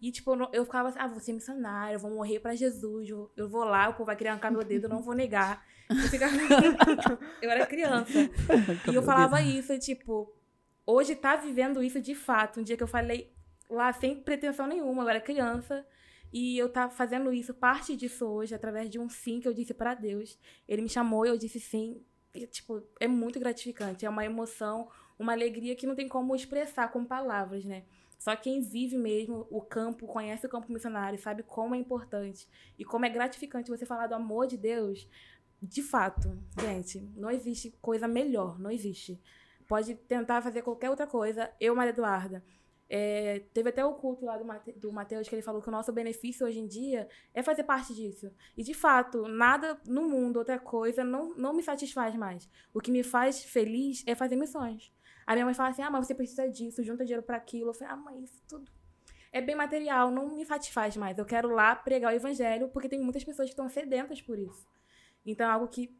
E, tipo, eu ficava assim, ah, vou ser missionária, eu vou morrer pra Jesus, eu vou lá, o povo vai querer arrancar meu dedo, eu não vou negar. Eu, ficava... eu era criança. e eu falava isso, tipo, hoje tá vivendo isso de fato. Um dia que eu falei lá sem pretensão nenhuma, eu era criança. E eu tá fazendo isso, parte disso hoje, através de um sim que eu disse para Deus. Ele me chamou e eu disse sim. E, tipo, é muito gratificante. É uma emoção, uma alegria que não tem como expressar com palavras, né? Só quem vive mesmo o campo, conhece o campo missionário, sabe como é importante e como é gratificante você falar do amor de Deus. De fato, gente, não existe coisa melhor, não existe. Pode tentar fazer qualquer outra coisa. Eu, Maria Eduarda, é, teve até o culto lá do, Mate, do Mateus que ele falou que o nosso benefício hoje em dia é fazer parte disso. E de fato, nada no mundo, outra coisa, não, não me satisfaz mais. O que me faz feliz é fazer missões. A minha mãe fala assim: ah, mas você precisa disso, junta dinheiro para aquilo. Eu falei: ah, mãe, isso tudo é bem material, não me satisfaz mais. Eu quero lá pregar o evangelho, porque tem muitas pessoas que estão sedentas por isso. Então é algo que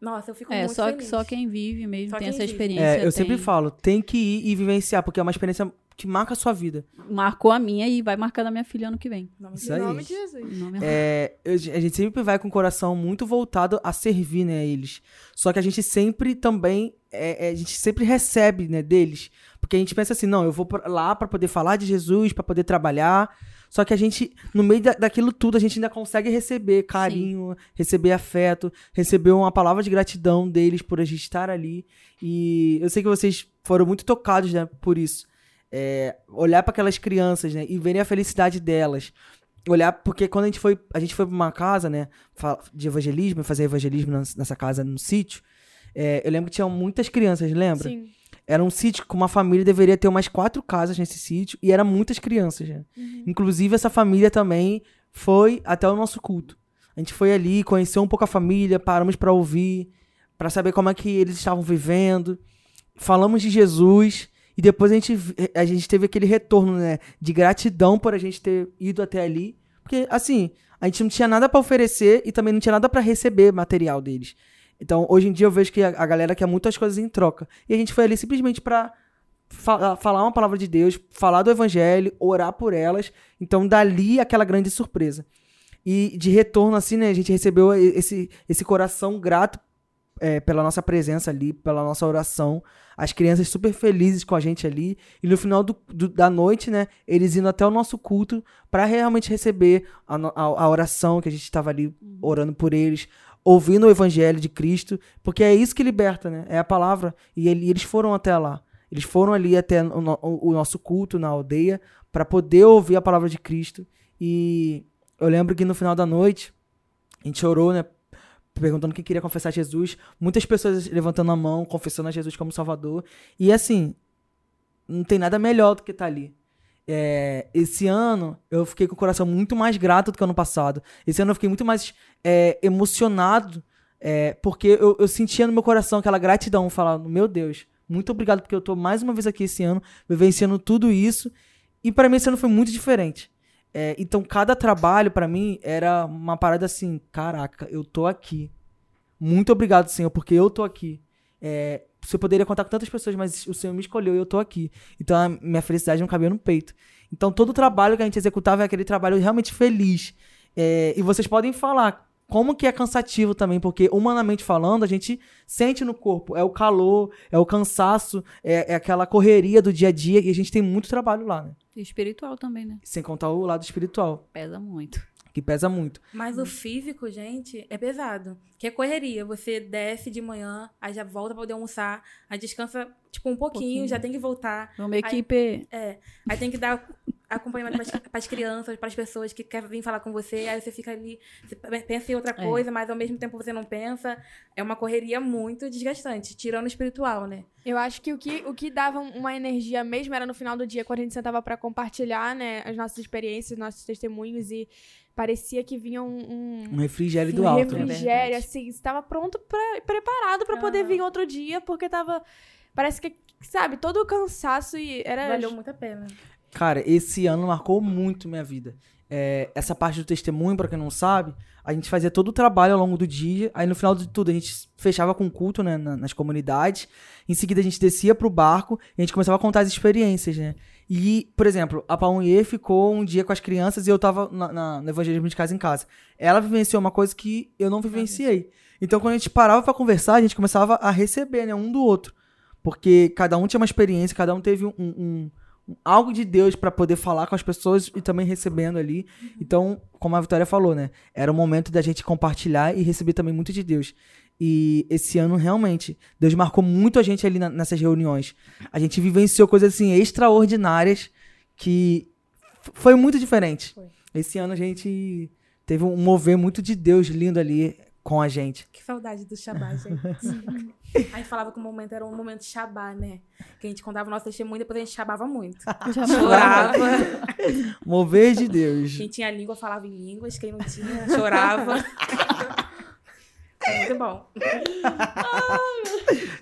nossa, eu fico é, muito só, feliz. É, só quem vive mesmo só tem essa vive. experiência. É, eu tem... sempre falo, tem que ir e vivenciar, porque é uma experiência que marca a sua vida. Marcou a minha e vai marcar da minha filha ano que vem. Isso aí. Em nome de Jesus. Nome é, a gente sempre vai com o coração muito voltado a servir, né, eles. Só que a gente sempre também, é, é, a gente sempre recebe, né, deles. Porque a gente pensa assim, não, eu vou lá para poder falar de Jesus, para poder trabalhar. Só que a gente, no meio da, daquilo tudo, a gente ainda consegue receber carinho, Sim. receber afeto, receber uma palavra de gratidão deles por a gente estar ali. E eu sei que vocês foram muito tocados, né, por isso é, olhar para aquelas crianças, né, e verem a felicidade delas. Olhar, porque quando a gente foi, a gente foi pra uma casa, né, de evangelismo, fazer evangelismo nessa casa no sítio, é, eu lembro que tinham muitas crianças, lembra? Sim. Era um sítio com uma família deveria ter umas quatro casas nesse sítio e eram muitas crianças. Né? Uhum. Inclusive, essa família também foi até o nosso culto. A gente foi ali, conheceu um pouco a família, paramos para ouvir, para saber como é que eles estavam vivendo. Falamos de Jesus e depois a gente, a gente teve aquele retorno, né? De gratidão por a gente ter ido até ali. Porque, assim, a gente não tinha nada para oferecer e também não tinha nada para receber material deles. Então, hoje em dia eu vejo que a, galera quer muitas coisas em troca. E a gente foi ali simplesmente para fa falar uma palavra de Deus, falar do evangelho, orar por elas. Então, dali aquela grande surpresa. E de retorno, assim, né? A gente recebeu esse, esse coração grato é, pela nossa presença ali, pela nossa oração. As crianças super felizes com a gente ali. E no final do, do, da noite, né? Eles indo até o nosso culto para realmente receber a, a, a, oração que a gente estava ali orando por eles, ouvindo o evangelho de Cristo. Porque é isso que liberta, né? É a palavra. E ele, eles foram até lá. Eles foram ali até o, nosso culto na aldeia para poder ouvir a palavra de Cristo. E eu lembro que no final da noite, a gente orou, né? perguntando quem queria confessar Jesus. Muitas pessoas levantando a mão, confessando a Jesus como Salvador. E assim, não tem nada melhor do que estar tá ali. É, esse ano eu fiquei com o coração muito mais grato do que ano passado. Esse ano eu fiquei muito mais é, emocionado, é, porque eu, eu, sentia no meu coração aquela gratidão, falando: Meu Deus, muito obrigado porque eu tô mais uma vez aqui esse ano, vivenciando tudo isso. E para mim esse ano foi muito diferente. É, então, cada trabalho para mim era uma parada assim: caraca, eu tô aqui. Muito obrigado, Senhor, porque eu tô aqui. É, você poderia contar com tantas pessoas, mas o Senhor me escolheu e eu tô aqui. Então a minha felicidade não cabia no peito. Então todo o trabalho que a gente executava é aquele trabalho realmente feliz. É, e vocês podem falar como que é cansativo também, porque humanamente falando, a gente sente no corpo. É o calor, é o cansaço, é, é aquela correria do dia a dia e a gente tem muito trabalho lá, né? E espiritual também, né? Sem contar o lado espiritual, Pesa muito. Que pesa muito. Mas o físico, gente, é pesado. Que é correria. Você desce de manhã, aí já volta pra poder almoçar, aí descansa, tipo, um pouquinho, Pouquinho. já tem que voltar. É uma equipe. É. Aí tem que dar acompanhamento para as crianças, para as pessoas que querem vir falar com você. Aí você fica ali, você pensa em outra É. coisa, mas ao mesmo tempo você não pensa. É uma correria muito desgastante, tirando o espiritual, né? Eu acho que o que, o que dava uma energia mesmo era no final do dia, quando a gente sentava pra compartilhar, né, as nossas experiências, nossos testemunhos e parecia que vinha um, um, Um refrigério do um alto. né? refrigério, verdade. assim, estava pronto pra, preparado pra poder vir outro dia, porque tava parece que, sabe, todo o cansaço e era Valeu muito a pena. Cara, esse ano marcou muito minha vida. É, essa parte do testemunho, pra quem não sabe, a gente fazia todo o trabalho ao longo do dia. Aí no final de tudo a gente fechava com culto né, na- nas comunidades. Em seguida a gente descia pro barco e a gente começava a contar as experiências, né? E, por exemplo, a Paunhê ficou um dia com as crianças e eu tava na- na- no evangelismo de casa em casa. Ela vivenciou uma coisa que eu não vivenciei. Então, quando a gente parava pra conversar, a gente começava a receber, né, um do outro. Porque cada um tinha uma experiência, cada um teve um, um- um- algo de Deus pra poder falar com as pessoas e também recebendo ali. Então, como a Vitória falou, né? Era o momento da gente compartilhar e receber também muito de Deus. E esse ano, realmente, Deus marcou muito a gente ali na- nessas reuniões. A gente vivenciou coisas assim extraordinárias que foi muito diferente. Foi. Esse ano a gente teve um mover muito de Deus lindo ali com a gente. Que saudade do Shabá, gente. a gente falava que o momento era um momento de Shabá, né? Que a gente contava o nosso testemunho e depois a gente chabava muito. Chorava. Mover de Deus. Quem tinha língua falava em línguas, quem não tinha chorava. É muito bom.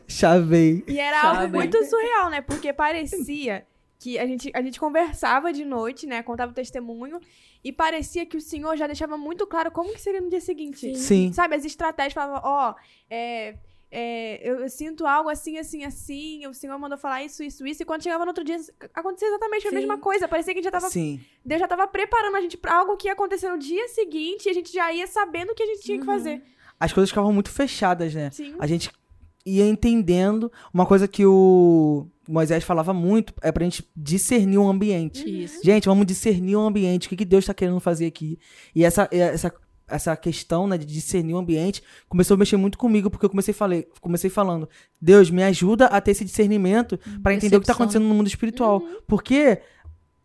Chavei. E era Sabe? algo muito surreal, né? Porque parecia que a gente, a gente conversava de noite, né? Contava o testemunho. E parecia que o senhor já deixava muito claro como que seria no dia seguinte. Sim. Sabe, as estratégias falavam, ó, é, é, eu, eu sinto algo assim, assim, assim. O senhor mandou falar isso, isso, isso. E quando chegava no outro dia, acontecia exatamente a Sim. mesma coisa. Parecia que a gente já tava, Sim. Deus já tava preparando a gente pra algo que ia acontecer no dia seguinte. E a gente já ia sabendo o que a gente tinha que fazer. As coisas ficavam muito fechadas, né? Sim. A gente ia entendendo. Uma coisa que o Moisés falava muito é pra gente discernir o ambiente. Isso. Gente, vamos discernir o ambiente. O que, que Deus tá querendo fazer aqui? E essa, essa, essa questão né, de discernir o ambiente começou a mexer muito comigo, porque eu comecei, falei, comecei falando: Deus, me ajuda a ter esse discernimento pra entender o que tá acontecendo no mundo espiritual. Porque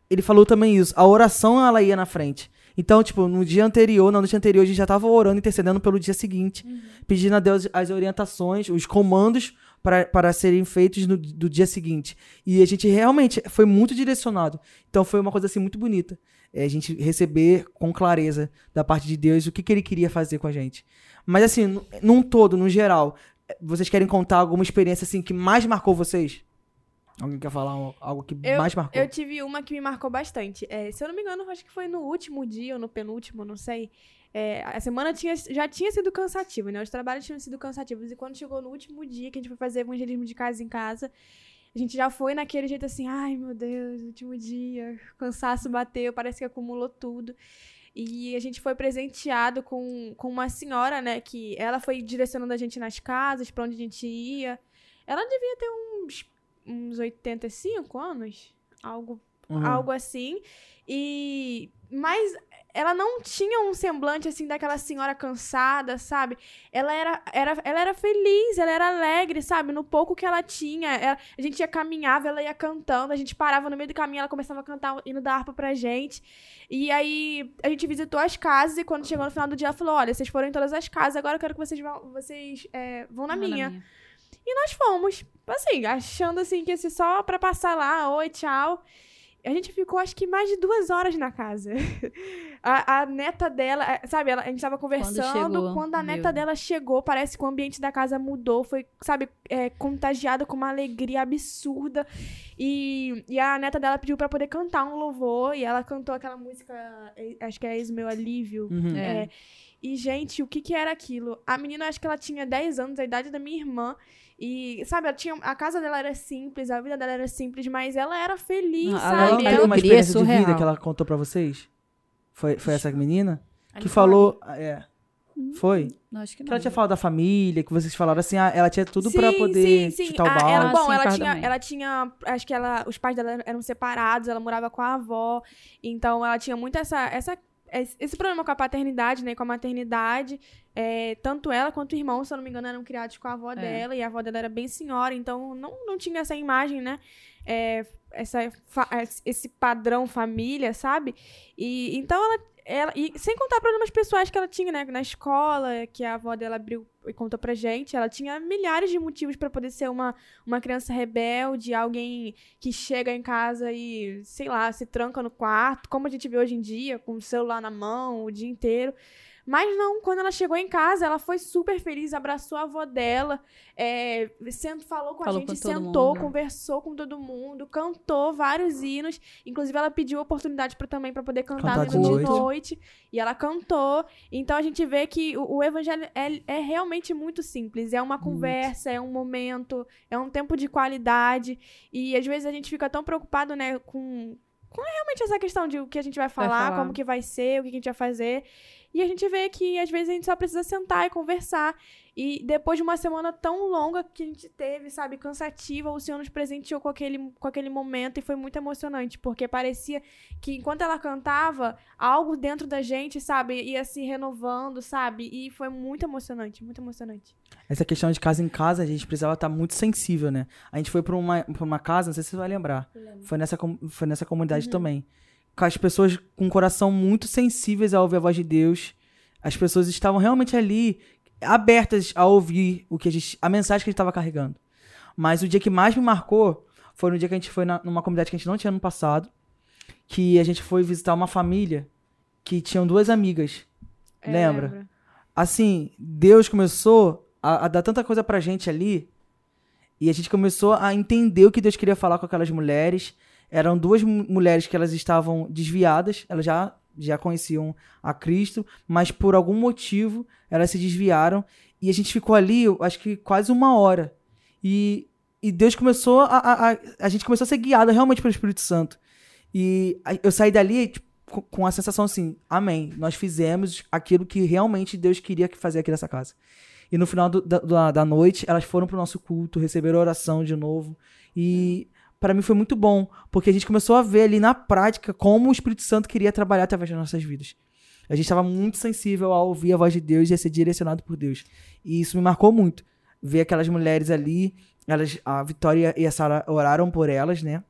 ele falou também isso: a oração ela ia na frente. Então, tipo, no dia anterior, na noite anterior, a gente já tava orando, intercedendo pelo dia seguinte, pedindo a Deus as orientações, os comandos para, serem feitos no do dia seguinte. E a gente realmente foi muito direcionado. Então foi uma coisa assim muito bonita. É, a gente receber com clareza da parte de Deus o que, que ele queria fazer com a gente. Mas assim, nu- num todo, no geral, eh, vocês querem contar alguma experiência assim que mais marcou vocês? Alguém quer falar um- algo que Eu- mais marcou? Eu tive uma que me marcou bastante. É, se eu não me engano, acho que foi no último dia ou no penúltimo, não sei. É, a semana tinha, já tinha sido cansativa, né? Os trabalhos tinham sido cansativos. E quando chegou no último dia, que a gente foi fazer evangelismo de casa em casa, a gente já foi naquele jeito assim, ai meu Deus, último dia, cansaço bateu, parece que acumulou tudo. E a gente foi presenteado com, com uma senhora, né? Que ela foi direcionando a gente nas casas, pra onde a gente ia. Ela devia ter uns, uns 85 anos, algo Uhum. algo assim. E mas ela não tinha um semblante assim daquela senhora cansada, sabe? Ela era, era, ela era feliz, ela era alegre, sabe? No pouco que ela tinha, ela- a gente ia caminhava, ela ia cantando, a gente parava no meio do caminho, ela começava a cantar indo dar harpa pra gente. E aí a gente visitou as casas e quando chegou no final do dia ela falou: "Olha, vocês foram em todas as casas, agora eu quero que vocês vão, vocês é, vão na Não, minha". E nós fomos, assim, achando assim que ia ser só pra passar lá, oi, tchau. A gente ficou, acho que mais de duas horas na casa. A, a neta dela, é, sabe, ela- a gente tava conversando. Quando, chegou, a neta meu. dela chegou, parece que o ambiente da casa mudou. Foi, sabe, é, contagiado com uma alegria absurda. E, e a neta dela pediu pra poder cantar um louvor. E ela cantou aquela música, é, acho que é Eis Meu Alívio. Uhum. É. É, e, gente, o que que era aquilo? A menina, acho que ela tinha 10 anos, a idade da minha irmã. E, sabe, ela tinha, a casa dela era simples, a vida dela era simples, mas ela era feliz, Ah, sabe? Ela não a teve Ela- uma experiência de vida surreal. que ela contou pra vocês? Foi, foi essa menina? Que falou. É. Foi? Não, acho que Que não. ela tinha falado da família, que vocês falaram assim, ah, ela tinha tudo pra Sim, poder sim, sim. chutar o Ah, balde. ela, Ah, bom, sim, ela tinha, ela tinha, acho que ela, os pais dela eram separados, ela morava com a avó, então ela tinha muito essa, essa, esse problema com a paternidade, né, com a maternidade. É, tanto ela quanto o irmão, se eu não me engano, eram criados com a avó dela e a avó dela era bem senhora, então não, não tinha essa imagem, né? É, essa, fa- esse padrão família, sabe? E então ela, ela e sem contar problemas pessoais que ela tinha, né, na escola, que a avó dela abriu e contou pra gente, ela tinha milhares de motivos pra poder ser uma, uma criança rebelde, alguém que chega em casa e, sei lá, se tranca no quarto, como a gente vê hoje em dia, com o celular na mão o dia inteiro. Mas não, quando ela chegou em casa, ela foi super feliz, abraçou a avó dela, é, sent, falou com Falou a com gente, todo sentou, mundo. conversou com todo mundo, cantou vários hinos. Inclusive, ela pediu oportunidade pra, também para poder cantar Cantar no de noite. noite. E ela cantou. Então a gente vê que o, o evangelho é, é realmente muito simples. É uma conversa, é um momento, é um tempo de qualidade. E às vezes a gente fica tão preocupado, né, com, com realmente essa questão de o que a gente vai falar, falar. como que vai ser, o que a gente vai fazer. E a gente vê que às vezes a gente só precisa sentar e conversar. E depois de uma semana tão longa que a gente teve, sabe, cansativa, o Senhor nos presenteou com aquele, com aquele momento e foi muito emocionante, porque parecia que enquanto ela cantava, algo dentro da gente, sabe, ia se renovando, sabe? E foi muito emocionante, muito emocionante. Essa questão de casa em casa, a gente precisava estar muito sensível, né? A gente foi pra uma, pra uma casa, não sei se você vai lembrar. Foi nessa, foi nessa comunidade também. As pessoas com coração muito sensíveis a ouvir a voz de Deus. As pessoas estavam realmente ali abertas a ouvir o que a, gente, a mensagem que a gente estava carregando. Mas o dia que mais me marcou foi no dia que a gente foi na- numa comunidade que a gente não tinha no passado. Que a gente foi visitar uma família que tinham duas amigas. É, Lembra? lembra? assim, Deus começou a, a dar tanta coisa pra gente ali. E a gente começou a entender o que Deus queria falar com aquelas mulheres. Eram duas mu- mulheres que elas estavam desviadas, elas já, já conheciam a Cristo, mas por algum motivo elas se desviaram. E a gente ficou ali, acho que quase uma hora. E, e Deus começou a, a, a. A gente começou a ser guiado realmente pelo Espírito Santo. E eu saí dali tipo, com- a sensação assim: Amém. Nós fizemos aquilo que realmente Deus queria que fazer aqui nessa casa. E no final do- da, da, noite, elas foram pro nosso culto, receberam oração de novo. E para mim foi muito bom, porque a gente começou a ver ali na prática como o Espírito Santo queria trabalhar através das nossas vidas. A gente estava muito sensível a ouvir a voz de Deus e a ser direcionado por Deus. E isso me marcou muito. Ver aquelas mulheres ali, elas, a Vitória e a Sara oraram por elas, né?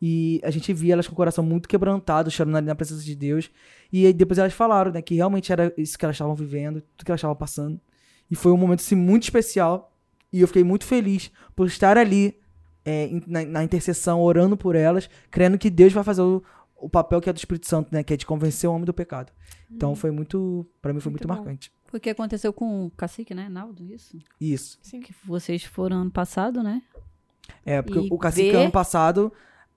E a gente via elas com o coração muito quebrantado, chorando ali na presença de Deus. E depois elas falaram, né, que realmente era isso que elas estavam vivendo, tudo que elas estavam passando. E foi um momento assim, muito especial. E eu fiquei muito feliz por estar ali é, na, na intercessão, orando por elas, crendo que Deus vai fazer o, o papel que é do Espírito Santo, né? Que é de convencer o homem do pecado. Então foi muito. Pra mim foi muito, Muito marcante. Foi o que aconteceu com o cacique, né, Naldo? Isso? Isso. Sim. Que vocês foram ano passado, né? É, porque E o cacique ver- ano passado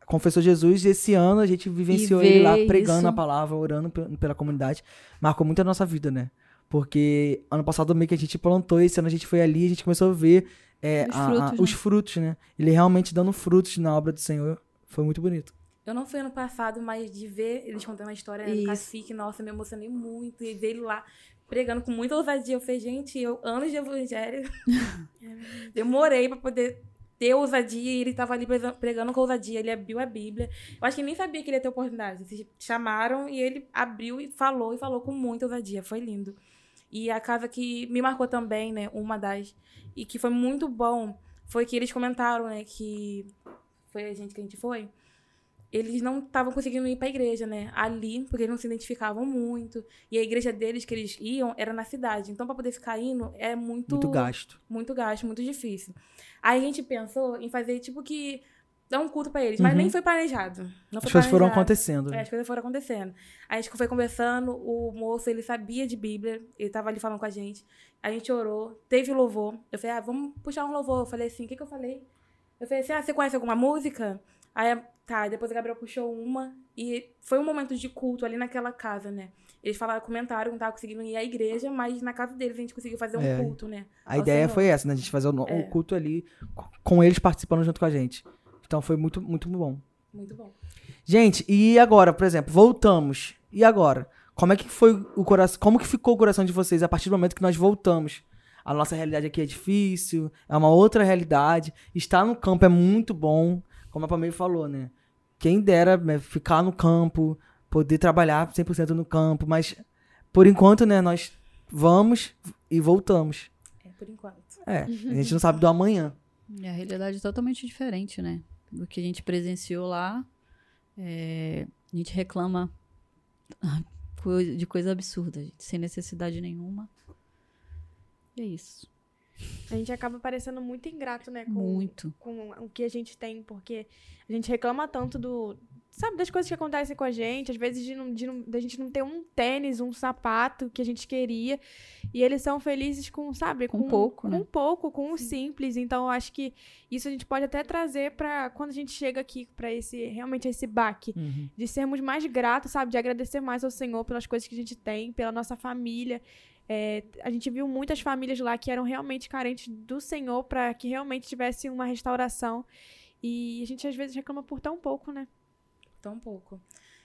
confessou Jesus e esse ano a gente vivenciou ele lá pregando isso. a palavra, orando pe- pela comunidade. Marcou muito a nossa vida, né? Porque ano passado meio que a gente plantou, esse ano a gente foi ali, a gente começou a ver é, Os a- a- frutos, os né? frutos, né? Ele realmente dando frutos na obra do Senhor. Foi muito bonito. Eu não fui ano passado, mas de ver eles contando a história né, do cacique, nossa, me emocionei muito. E ver ele lá pregando com muita ousadia. Eu falei, gente, eu, anos de evangelho, demorei pra poder ter ousadia. E ele tava ali pregando com ousadia. Ele abriu a Bíblia. Eu acho que ele nem sabia que ele ia ter oportunidade. Eles chamaram e ele abriu e falou, e falou com muita ousadia. Foi lindo. E a casa que me marcou também, né, uma das, e que foi muito bom, foi que eles comentaram, né, que foi a gente que a gente foi, eles não estavam conseguindo ir pra igreja, né? Ali, porque eles não se identificavam muito. E a igreja deles que eles iam era na cidade. Então, pra poder ficar indo, é muito. Muito gasto. Muito gasto, muito difícil. Aí a gente pensou em fazer, tipo, que dar um culto pra eles. Mas Uhum. nem foi planejado. Não As foi coisas foram acontecendo. É, as coisas foram acontecendo. Aí a gente foi conversando, o moço, ele sabia de Bíblia, ele tava ali falando com a gente. A gente orou, teve louvor. Eu falei, ah, vamos puxar um louvor. Eu falei assim, o que que eu falei? Eu falei assim, ah, você conhece alguma música? Aí, tá, depois a Gabriel puxou uma e foi um momento de culto ali naquela casa, né? Eles falaram, comentaram, que não tava conseguindo ir à igreja, mas na casa deles a gente conseguiu fazer um É. culto, né? A ideia Senhor. foi essa, né? A gente fazer o, no- o É. culto ali co- com eles participando junto com a gente. Então foi muito, muito bom. Muito bom. Gente, e agora, por exemplo, voltamos. E agora? Como é que foi o coração? Como que ficou o coração de vocês a partir do momento que nós voltamos? A nossa realidade aqui é difícil, é uma outra realidade. Estar no campo é muito bom, como a Pamela falou, né? Quem dera né, ficar no campo, poder trabalhar 100% no campo, mas por enquanto, né, nós vamos e voltamos. É, por enquanto. É, a gente não sabe do amanhã. E a realidade é totalmente diferente, né? Do que a gente presenciou lá. É, a gente reclama de coisa absurda, gente, sem necessidade nenhuma. E é isso. A gente acaba parecendo muito ingrato, né? Com, Muito. com o que a gente tem, porque a gente reclama tanto do. Sabe, das coisas que acontecem com a gente, às vezes de, não, de não, da gente não ter um tênis, um sapato que a gente queria. E eles são felizes com, sabe, Com pouco, com né? pouco, com o simples. Então, eu acho que isso a gente pode até trazer pra quando a gente chega aqui pra esse, realmente esse baque. Uhum. De sermos mais gratos, sabe? De agradecer mais ao Senhor pelas coisas que a gente tem, pela nossa família. É, a gente viu muitas famílias lá que eram realmente carentes do Senhor para que realmente tivesse uma restauração. E a gente às vezes reclama por tão pouco, né? Tão pouco.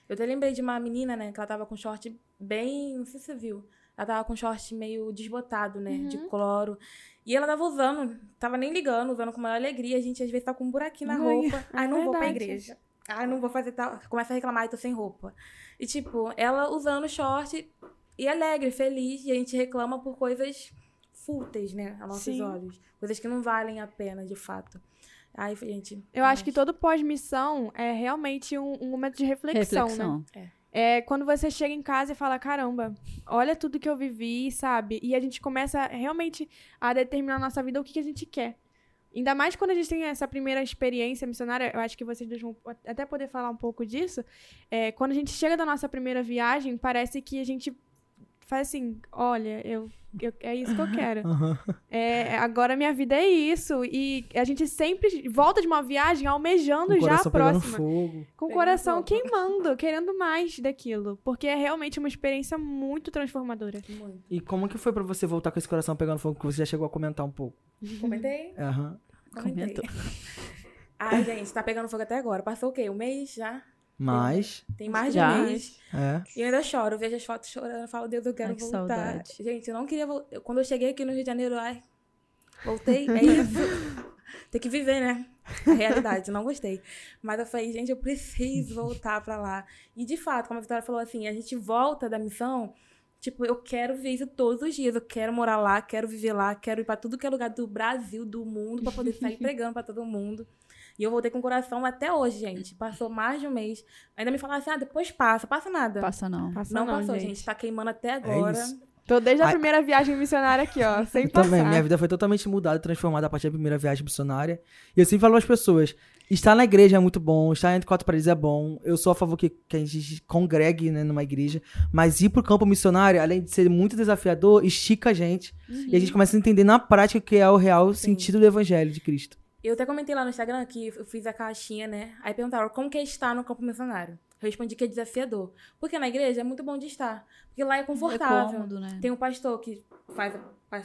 Eu até lembrei de uma menina, né, que ela tava com short bem. Não sei se você viu. Ela tava com short meio desbotado, né? De cloro. E ela tava usando, tava nem ligando, usando com maior alegria. A gente às vezes tá com um buraquinho na Ai, roupa. é Ai, não vou pra verdade. igreja. Ai, não vou fazer tal. Começa a reclamar, ai, tô sem roupa. E tipo, ela usando short e alegre, feliz. E a gente reclama por coisas fúteis, né? A nossos Sim. olhos. Coisas que não valem a pena, de fato. Ai, gente. Eu acho que todo pós-missão é realmente um, um momento de reflexão, né? Reflexão. É quando você chega em casa e fala, caramba, olha tudo que eu vivi, sabe? E a gente começa realmente a determinar na nossa vida o que, que a gente quer. Ainda mais quando a gente tem essa primeira experiência missionária, eu acho que vocês dois vão até poder falar um pouco disso. É, quando a gente chega da nossa primeira viagem, parece que a gente faz assim, olha, eu, eu- é isso que eu quero. Aham. É, agora minha vida é isso. E a gente sempre volta de uma viagem almejando O já a próxima. fogo. Com o coração fogo. queimando, querendo mais daquilo. Porque é realmente uma experiência muito transformadora. Muito. E como que foi pra você voltar com esse coração pegando fogo que você já chegou a comentar um pouco? Comentei? Aham. Comentei. Comentou. Ai, gente, tá pegando fogo até agora. Passou o quê? Um mês já? Mas, Tem mais de um mês. é. E eu ainda choro. Eu vejo as fotos chorando. Eu falo, Deus, eu quero Ai, que voltar. saudade. Gente, eu não queria voltar. Quando eu cheguei aqui no Rio de Janeiro, ai, voltei. É isso. Tem que viver, né? A realidade. Não gostei. Mas eu falei, gente, eu preciso voltar pra lá. E de fato, como a Vitória falou assim, a gente volta da missão. Tipo, eu quero ver isso todos os dias. Eu quero morar lá, quero viver lá, quero ir pra tudo que é lugar do Brasil, do mundo, pra poder sair pregando pra todo mundo. E eu voltei com o coração até hoje, gente. Passou mais de um mês. Ainda me falaram assim, ah, depois passa. Passa nada. Passa não. Passa Não, passou, gente. Tá queimando até agora. isso. Tô desde a Ai. primeira viagem missionária aqui, ó. Sem Eu passar. também, minha vida foi totalmente mudada, transformada a partir da primeira viagem missionária. E eu sempre falo às pessoas: estar na igreja é muito bom, estar entre quatro paredes é bom. Eu sou a favor que, que a gente congregue né, numa igreja, mas ir pro campo missionário, além de ser muito desafiador, estica a gente. E a gente começa a entender na prática o que é o real sentido do evangelho de Cristo. Eu até comentei lá no Instagram que eu fiz a caixinha, né? Aí perguntaram como que é estar no campo missionário. Eu respondi que é desafiador. Porque na igreja é muito bom de estar. Porque lá é É confortável. cômodo, né? Tem o pastor que faz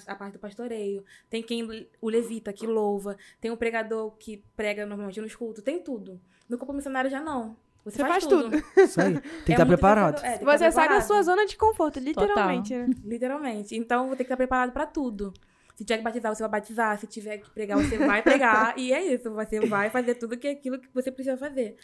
a, parte do pastoreio. Tem quem o levita que louva. Tem o pregador que prega normalmente nos cultos. Tem tudo. No campo missionário já não. Você, Você faz, faz tudo. Isso aí. Tem que É estar preparado. É, que Você estar sai da sua zona de conforto, literalmente. né? Literalmente. Então, vou ter que estar preparado pra tudo. Se tiver que batizar, você vai batizar. Se tiver que pregar, você vai pregar. e é isso. Você vai fazer tudo que aquilo que você precisa fazer.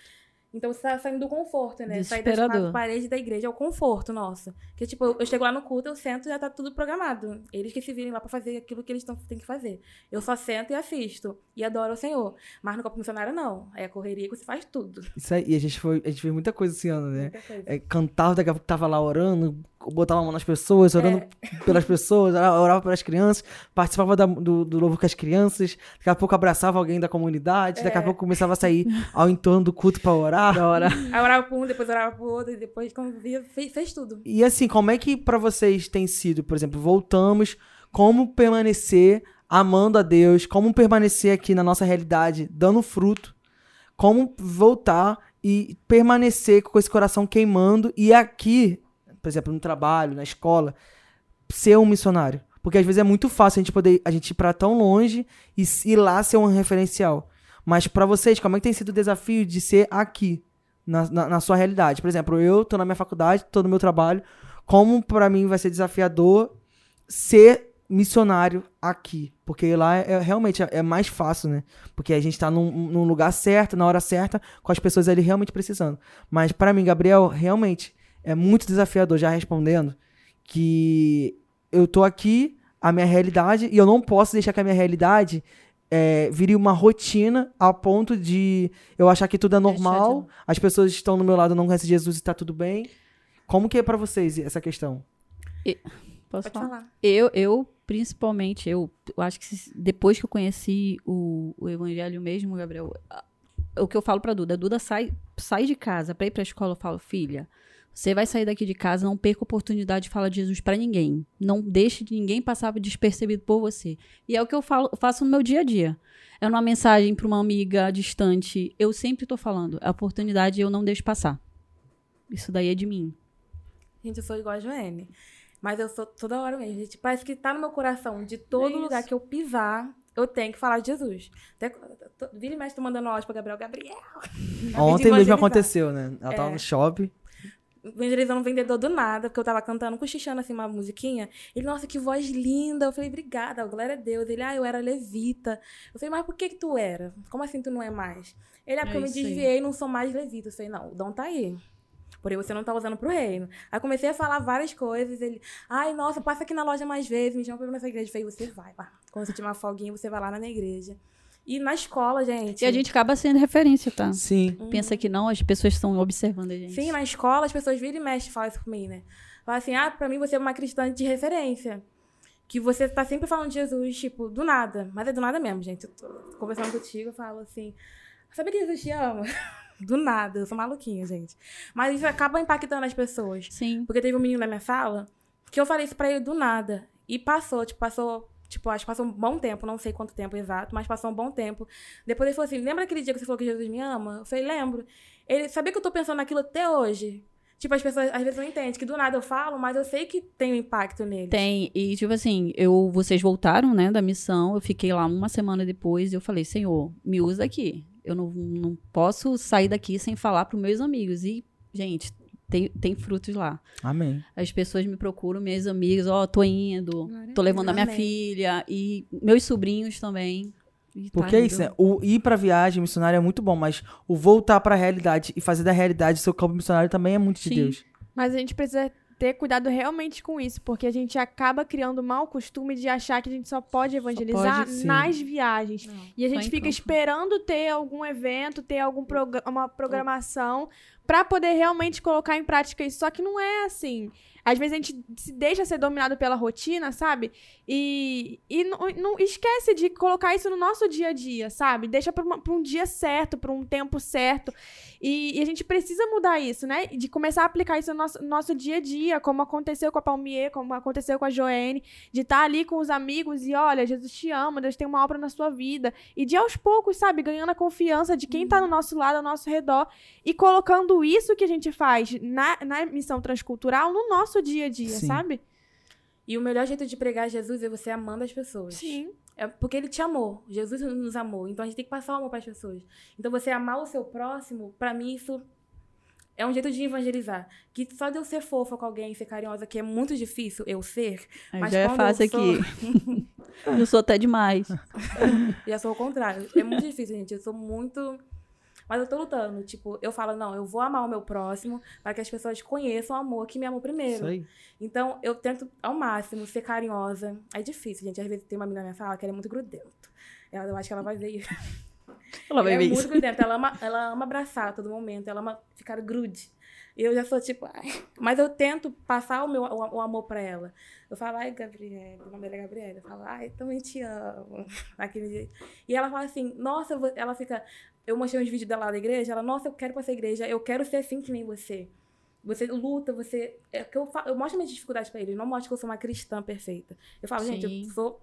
Então, você tá saindo do conforto, né? Sair das quatro paredes da igreja é o conforto, nossa. Que, tipo, eu- chego lá no culto, eu sento e já tá tudo programado. Eles que se virem lá pra fazer aquilo que eles tão, têm que fazer. Eu só sento e assisto. E adoro o Senhor. Mas no campo missionário, não. É a correria que você faz tudo. Isso aí. E a gente, foi, a gente fez muita coisa esse ano, né? Muita coisa. É, cantava, daqui a pouco tava lá orando, botava a mão nas pessoas, orando pelas pessoas, ora- orava pelas crianças, participava da- do, do louvor com as crianças, daqui a pouco abraçava alguém da comunidade, daqui a pouco começava a sair ao entorno do culto pra orar. Da hora. Aí orava por um, depois orava por outro, e depois via, fez, fez tudo. E assim, como é que pra vocês tem sido, por exemplo, voltamos, como permanecer amando a Deus, como permanecer aqui na nossa realidade, dando fruto, como voltar e permanecer com esse coração queimando e aqui, por exemplo, no trabalho, na escola, ser um missionário. Porque às vezes é muito fácil a gente poder a gente ir pra tão longe e ir lá ser um referencial. Mas pra vocês, como é que tem sido o desafio de ser aqui, na, na, na sua realidade? Por exemplo, eu tô na minha faculdade, tô no meu trabalho, como pra mim vai ser desafiador ser missionário aqui? Porque lá é, é- realmente é, mais fácil, né? Porque a gente tá num, num lugar certo, na hora certa, com as pessoas ali realmente precisando. Mas pra mim, Gabriel, realmente é muito desafiador, já respondendo, que eu tô aqui, a minha realidade, e eu não posso deixar que a minha realidade é, vire uma rotina a ponto de eu achar que tudo é normal, as pessoas estão no meu lado, não conhecem Jesus e tá tudo bem. Como que é pra vocês essa questão? Posso Pode falar? falar. Eu, eu, principalmente, eu, eu acho que depois que eu conheci o, o evangelho mesmo, Gabriel, a- o que eu falo pra Duda, Duda sai, sai de casa pra ir pra escola, eu falo, filha, você vai sair daqui de casa, não perca a oportunidade de falar de Jesus pra ninguém. Não deixe de ninguém passar despercebido por você. E é o que eu falo, faço no meu dia a dia. É uma mensagem pra uma amiga distante, eu sempre tô falando, a oportunidade eu não deixo passar. Isso daí é de mim. Gente, eu sou igual a Joane. Mas eu sou toda hora mesmo. Gente, parece que tá no meu coração. De todo É lugar que eu pisar, eu tenho que falar de Jesus. Até, tô- vira e mexe, tô mandando áudio pra Gabriel. Gabriel! Ontem mesmo aconteceu, né? Ela tava É. no shopping. Evangelizando um vendedor do nada, porque eu tava cantando, cochichando assim uma musiquinha. Ele, nossa, que voz linda. Eu falei, obrigada, glória a Deus. Ele, ah, eu era levita. Eu falei, mas por que que tu era? Como assim tu não é mais? Ele, ah, porque É eu me desviei e não sou mais levita. Eu falei, não, o dom tá aí. Porém, você não tá usando pro reino. Aí comecei a falar várias coisas. Ele, ai, nossa, passa aqui na loja mais vezes, me chama pra ir nessa igreja. Eu falei, você vai lá. Quando você tiver uma folguinha, você vai lá na minha igreja. E na escola, gente. E a gente acaba sendo referência, tá? Sim. Pensa que não, as pessoas estão observando a gente. Sim, na escola as pessoas viram e mexem e falam isso comigo, né? Falam assim, ah, pra mim você é uma cristã de referência. Que você tá sempre falando de Jesus, tipo, do nada. Mas é do nada mesmo, gente. Eu tô conversando contigo, eu falo assim, sabe que Jesus te ama? do nada, eu sou maluquinha, gente. Mas isso acaba impactando as pessoas. Sim. Porque teve um menino na minha sala que eu falei isso pra ele do nada. E passou, tipo, passou. Tipo, acho que passou um bom tempo, não sei quanto tempo exato, mas passou um bom tempo. Depois ele falou assim: lembra aquele dia que você falou que Jesus me ama? Eu falei, lembro. Ele sabia que eu tô pensando naquilo até hoje. Tipo, as pessoas às vezes não entendem que do nada eu falo, mas eu sei que tem um impacto nele. Tem, e tipo assim, eu, vocês voltaram, né, da missão, eu fiquei lá uma semana depois e eu falei, Senhor, me usa aqui. Eu não, não posso sair daqui sem falar pros meus amigos. E, gente, tem, tem frutos lá. Amém. As pessoas me procuram, minhas amigas, ó, tô indo, tô levando a minha Amém. filha, e meus sobrinhos também. E tá Porque é indo. isso, né? O ir pra viagem missionária é muito bom, mas o voltar pra realidade e fazer da realidade seu campo missionário também é muito de Sim. Deus. Mas a gente precisa ter cuidado realmente com isso, porque a gente acaba criando o mau costume de achar que a gente só pode evangelizar pode, sim. nas viagens. Não. E a Só gente fica campo. esperando ter algum evento, ter algum progra- uma programação pra poder realmente colocar em prática isso. Só que não é assim. Às vezes a gente se deixa ser dominado pela rotina, sabe? E, e não, não esquece de colocar isso no nosso dia a dia, sabe? Deixa pra um dia certo, pra um tempo certo. E, e a gente precisa mudar isso, né? De começar a aplicar isso no nosso, no nosso dia a dia, como aconteceu com a Palmier, como aconteceu com a Joene, de estar ali com os amigos e olha, Jesus te ama, Deus tem uma obra na sua vida. E de aos poucos, sabe, ganhando a confiança de quem tá no nosso lado, ao nosso redor, e colocando isso que a gente faz na, na missão transcultural no nosso dia a dia, Sim. sabe? E o melhor jeito de pregar Jesus é você amando as pessoas. Sim. É porque ele te amou. Jesus nos amou. Então a gente tem que passar o amor para as pessoas. Então você amar o seu próximo, pra mim isso é um jeito de evangelizar. Que só de eu ser fofa com alguém, ser carinhosa, que é muito difícil eu ser, Aí mas já é fácil eu sou- aqui. eu sou até demais. já sou o contrário. É muito difícil, gente. Eu sou muito. Mas eu tô lutando. Tipo, eu falo, não, eu vou amar o meu próximo para que as pessoas conheçam o amor que me amou primeiro. Isso aí. Então, eu tento ao máximo ser carinhosa. É difícil, gente. Às vezes tem uma menina na minha sala que ela é muito grudenta. Ela, eu acho que ela vai ver isso. Ela vai é ver muito isso. grudenta. Ela ama, ela ama abraçar a todo momento. Ela ama ficar grude. E eu já sou tipo, ai. Mas eu tento passar o meu o, o amor pra ela. Eu falo, ai, Gabriela, o nome dela é Gabriela. Eu falo, ai, também te amo. Aquele jeito. E ela fala assim, nossa, ela fica. Eu mostrei uns vídeos dela lá da igreja. Ela, nossa, eu quero pra essa igreja. Eu quero ser assim que nem você. Você luta, você. É que eu, fa- eu mostro minhas dificuldades pra eles. Não mostro que eu sou uma cristã perfeita. Eu falo, gente, Sim. eu sou.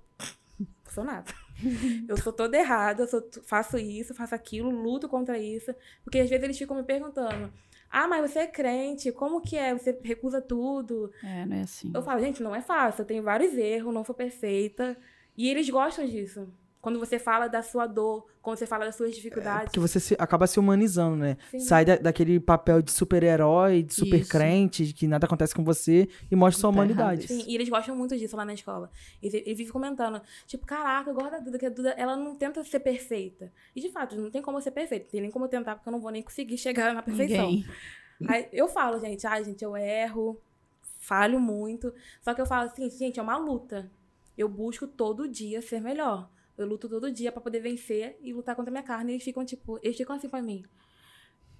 Sou nada. Eu sou toda errada, eu sou, faço isso, faço aquilo, luto contra isso. Porque às vezes eles ficam me perguntando: Ah, mas você é crente, como que é? Você recusa tudo. É, não é assim. Eu falo, gente, não é fácil, eu tenho vários erros, não sou perfeita. E eles gostam disso. Quando você fala da sua dor, quando você fala das suas dificuldades. Porque você se- acaba se humanizando, né? Sim. Sai da- daquele papel de super-herói, de super Isso. crente, de que nada acontece com você e mostra sua Tá humanidade. Sim, e eles gostam muito disso lá na escola. E ele vive comentando, tipo, caraca, eu gosto da Duda, que a Duda, ela não tenta ser perfeita. E de fato, não tem como eu ser perfeita, não tem nem como eu tentar, porque eu não vou nem conseguir chegar na perfeição. Ninguém. Aí eu falo, gente, ai, gente, eu erro, falho muito. Só que eu falo assim, gente, é uma luta. Eu busco todo dia ser melhor. Eu luto todo dia pra poder vencer e lutar contra a minha carne. E eles ficam, tipo, eles ficam assim pra mim.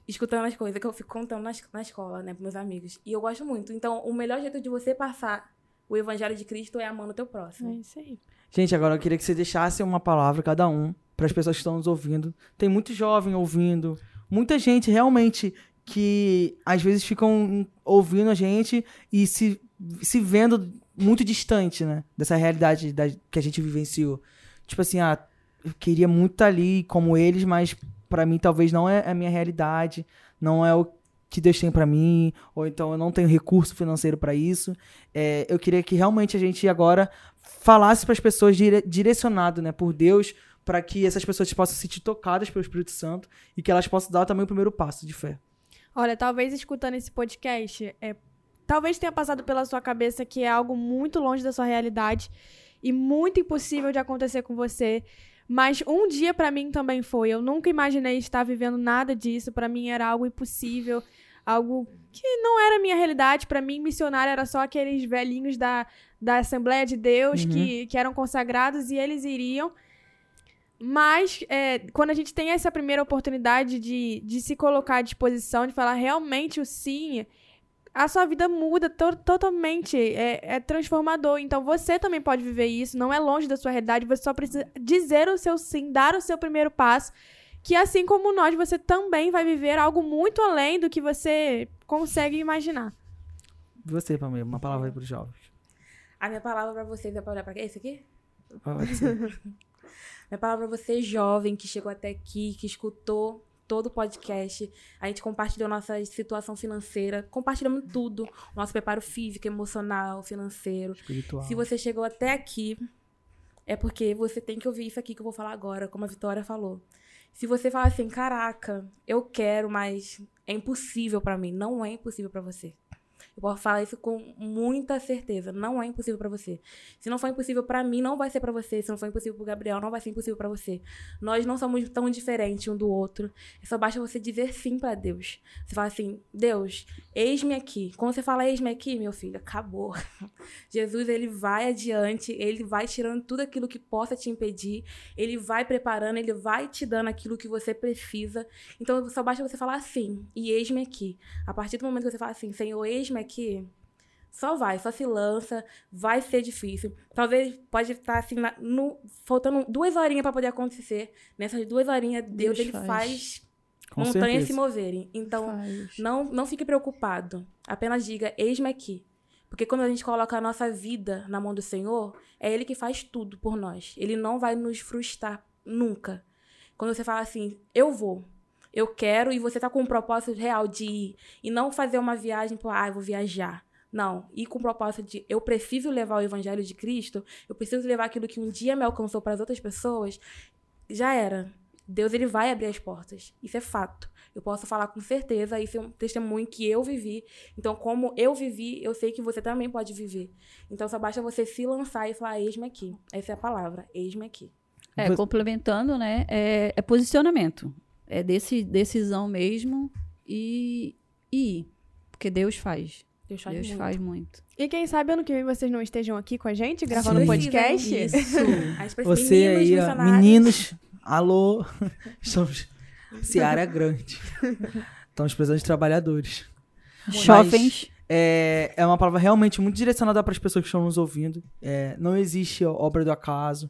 Escutando as coisas que eu fico contando na, na escola, né, pros meus amigos. E eu gosto muito. Então, o melhor jeito de você passar o evangelho de Cristo é amando o teu É próximo. isso aí. Gente, agora eu queria que você deixasse uma palavra cada um para as pessoas que estão nos ouvindo. Tem muito jovem ouvindo, muita gente realmente que às vezes ficam ouvindo a gente e se, se vendo muito distante, né, dessa realidade da, que a gente vivenciou. Tipo assim, ah, eu queria muito estar ali como eles, mas para mim talvez não é a minha realidade, não é o que Deus tem para mim, ou então eu não tenho recurso financeiro para isso. É, eu queria que realmente a gente agora falasse para as pessoas dire- direcionado, né, por Deus, para que essas pessoas possam se sentir tocadas pelo Espírito Santo e que elas possam dar também o primeiro passo de fé. Olha, talvez escutando esse podcast, é, talvez tenha passado pela sua cabeça que é algo muito longe da sua realidade e muito impossível de acontecer com você. Mas um dia pra mim também foi. Eu nunca imaginei estar vivendo nada disso. Pra mim era algo impossível, algo que não era a minha realidade. Pra mim, missionário era só aqueles velhinhos da, da Assembleia de Deus Uhum. que, que eram consagrados e eles iriam. Mas é, quando a gente tem essa primeira oportunidade de, de se colocar à disposição, de falar realmente o sim, a sua vida muda to- totalmente, é, é transformador. Então você também pode viver isso, não é longe da sua realidade, você só precisa dizer o seu sim, dar o seu primeiro passo, que assim como nós, você também vai viver algo muito além do que você consegue imaginar. E Você, Pamela, uma palavra aí para os jovens. A minha palavra pra vocês é pra olhar pra quê? Esse aqui? Pode ser. Minha palavra pra você, jovem, que chegou até aqui, que escutou todo o podcast. A gente compartilhou nossa situação financeira, compartilhamos tudo. Nosso preparo físico, emocional, financeiro. Espiritual. Se você chegou até aqui, é porque você tem que ouvir isso aqui que eu vou falar agora, como a Vitória falou. Se você falar assim, caraca, eu quero, mas é impossível pra mim, não é impossível pra você. Eu posso falar isso com muita certeza, não é impossível pra você. Se não for impossível pra mim, não vai ser pra você. Se não for impossível pro Gabriel, não vai ser impossível pra você. Nós não somos tão diferentes um do outro. Só basta você dizer sim pra Deus. Você fala assim: "Deus, eis-me aqui". Quando você fala eis-me aqui, meu filho, acabou. Jesus, ele vai adiante, ele vai tirando tudo aquilo que possa te impedir, ele vai preparando, ele vai te dando aquilo que você precisa. Então só basta você falar assim, e eis-me aqui. A partir do momento que você fala assim, Senhor, eis-me aqui, só vai, só se lança, vai ser difícil. Talvez pode estar assim, na- no- faltando duas horinhas para poder acontecer. Nessas duas horinhas, Deus, Deus ele faz. faz, montanhas se moverem. Então, Faz. não, não fique preocupado. Apenas diga, eis-me aqui. Porque quando a gente coloca a nossa vida na mão do Senhor, é Ele que faz tudo por nós. Ele não vai nos frustrar nunca. Quando você fala assim, eu vou, eu quero, e você tá com um propósito real de ir, e não fazer uma viagem por, ah, eu vou viajar. Não, ir com o propósito de eu preciso levar o evangelho de Cristo, eu preciso levar aquilo que um dia me alcançou para as outras pessoas, já era. Deus ele vai abrir as portas. Isso é fato. Eu posso falar com certeza, isso é um testemunho que eu vivi. Então, como eu vivi, eu sei que você também pode viver. Então, só basta você se lançar e falar, eis-me aqui. Essa é a palavra, eis-me aqui. É, complementando, né? É, é posicionamento. É desse, decisão mesmo e, e ir. Porque Deus faz. Deus faz Deus muito. faz muito. E quem sabe ano que vem vocês não estejam aqui com a gente, gravando Sim. podcast? Isso. Você meninos, aí, ó, meninos, Alô? Estamos. Seara é grande. Estamos precisando de trabalhadores. Jovens. É, é uma palavra realmente muito direcionada para as pessoas que estão nos ouvindo. É, não existe obra do acaso.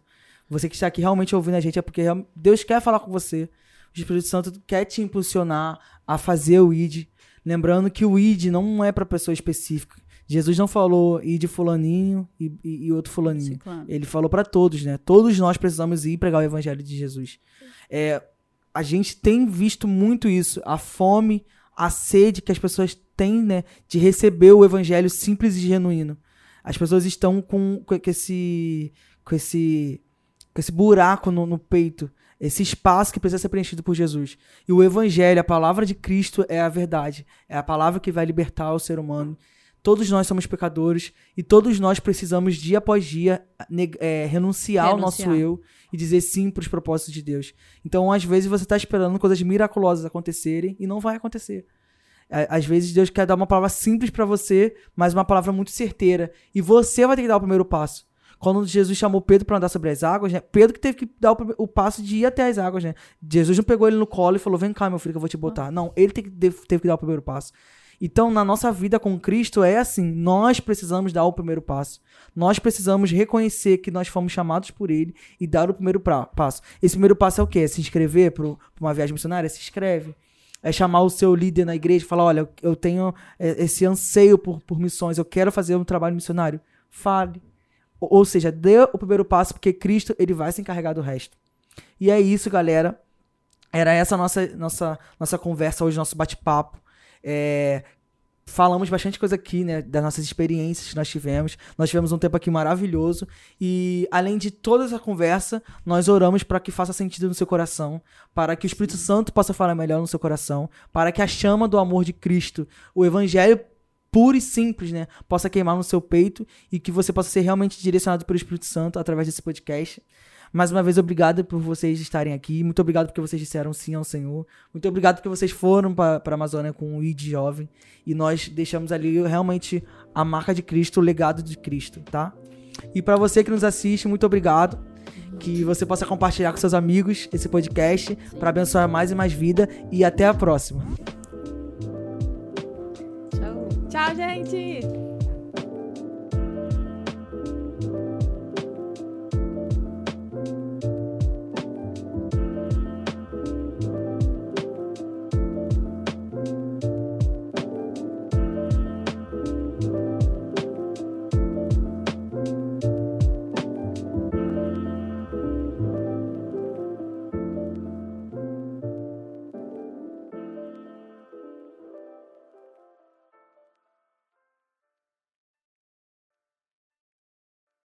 Você que está aqui realmente ouvindo a gente é porque Deus quer falar com você. O Espírito Santo quer te impulsionar a fazer o ID. Lembrando que o ID não é para pessoa específica. Jesus não falou ID fulaninho e, e- e outro fulaninho. Ciclano. Ele falou para todos, né? Todos nós precisamos ir pregar o evangelho de Jesus. É, a gente tem visto muito isso, a fome, a sede que as pessoas têm, né, de receber o evangelho simples e genuíno. As pessoas estão com, com esse com esse com esse buraco no, no peito, esse espaço que precisa ser preenchido por Jesus. E o evangelho, a palavra de Cristo é a verdade, é a palavra que vai libertar o ser humano. Todos nós somos pecadores e todos nós precisamos, dia após dia, é, renunciar ao nosso Renunciar. eu e dizer sim para os propósitos de Deus. Então, às vezes, você está esperando coisas miraculosas acontecerem e não vai acontecer. Às vezes, Deus quer dar uma palavra simples para você, mas uma palavra muito certeira. E você vai ter que dar o primeiro passo. Quando Jesus chamou Pedro para andar sobre as águas, né? Pedro que teve que dar o, o passo de ir até as águas, né? Jesus não pegou ele no colo e falou: Vem cá, meu filho, que eu vou te botar. Não, ele teve, teve que dar o primeiro passo. Então, na nossa vida com Cristo, é assim: nós precisamos dar o primeiro passo. Nós precisamos reconhecer que nós fomos chamados por Ele e dar o primeiro pra- passo. Esse primeiro passo é o quê? É se inscrever para uma viagem missionária? Se inscreve. É chamar o seu líder na igreja e falar: olha, eu- eu tenho é, esse anseio por, por missões, eu quero fazer um trabalho missionário. Fale. Ou, seja, dê o primeiro passo, porque Cristo ele vai se encarregar do resto. E é isso, galera. Era essa nossa nossa nossa conversa hoje, nosso bate-papo. É, falamos bastante coisa aqui, né, das nossas experiências que nós tivemos. Nós tivemos um tempo aqui maravilhoso e além de toda essa conversa, nós oramos para que faça sentido no seu coração, para que o Espírito Santo possa falar melhor no seu coração, para que a chama do amor de Cristo, o evangelho puro e simples, né, possa queimar no seu peito e que você possa ser realmente direcionado pelo Espírito Santo através desse podcast. Mais uma vez, obrigado por vocês estarem aqui. Muito obrigado porque vocês disseram sim ao Senhor. Muito obrigado porque vocês foram para a Amazônia com o ID Jovem. E nós deixamos ali realmente a marca de Cristo, o legado de Cristo, tá? E para você que nos assiste, muito obrigado. Que você possa compartilhar com seus amigos esse podcast para abençoar mais e mais vida. E até a próxima. Tchau. Gente!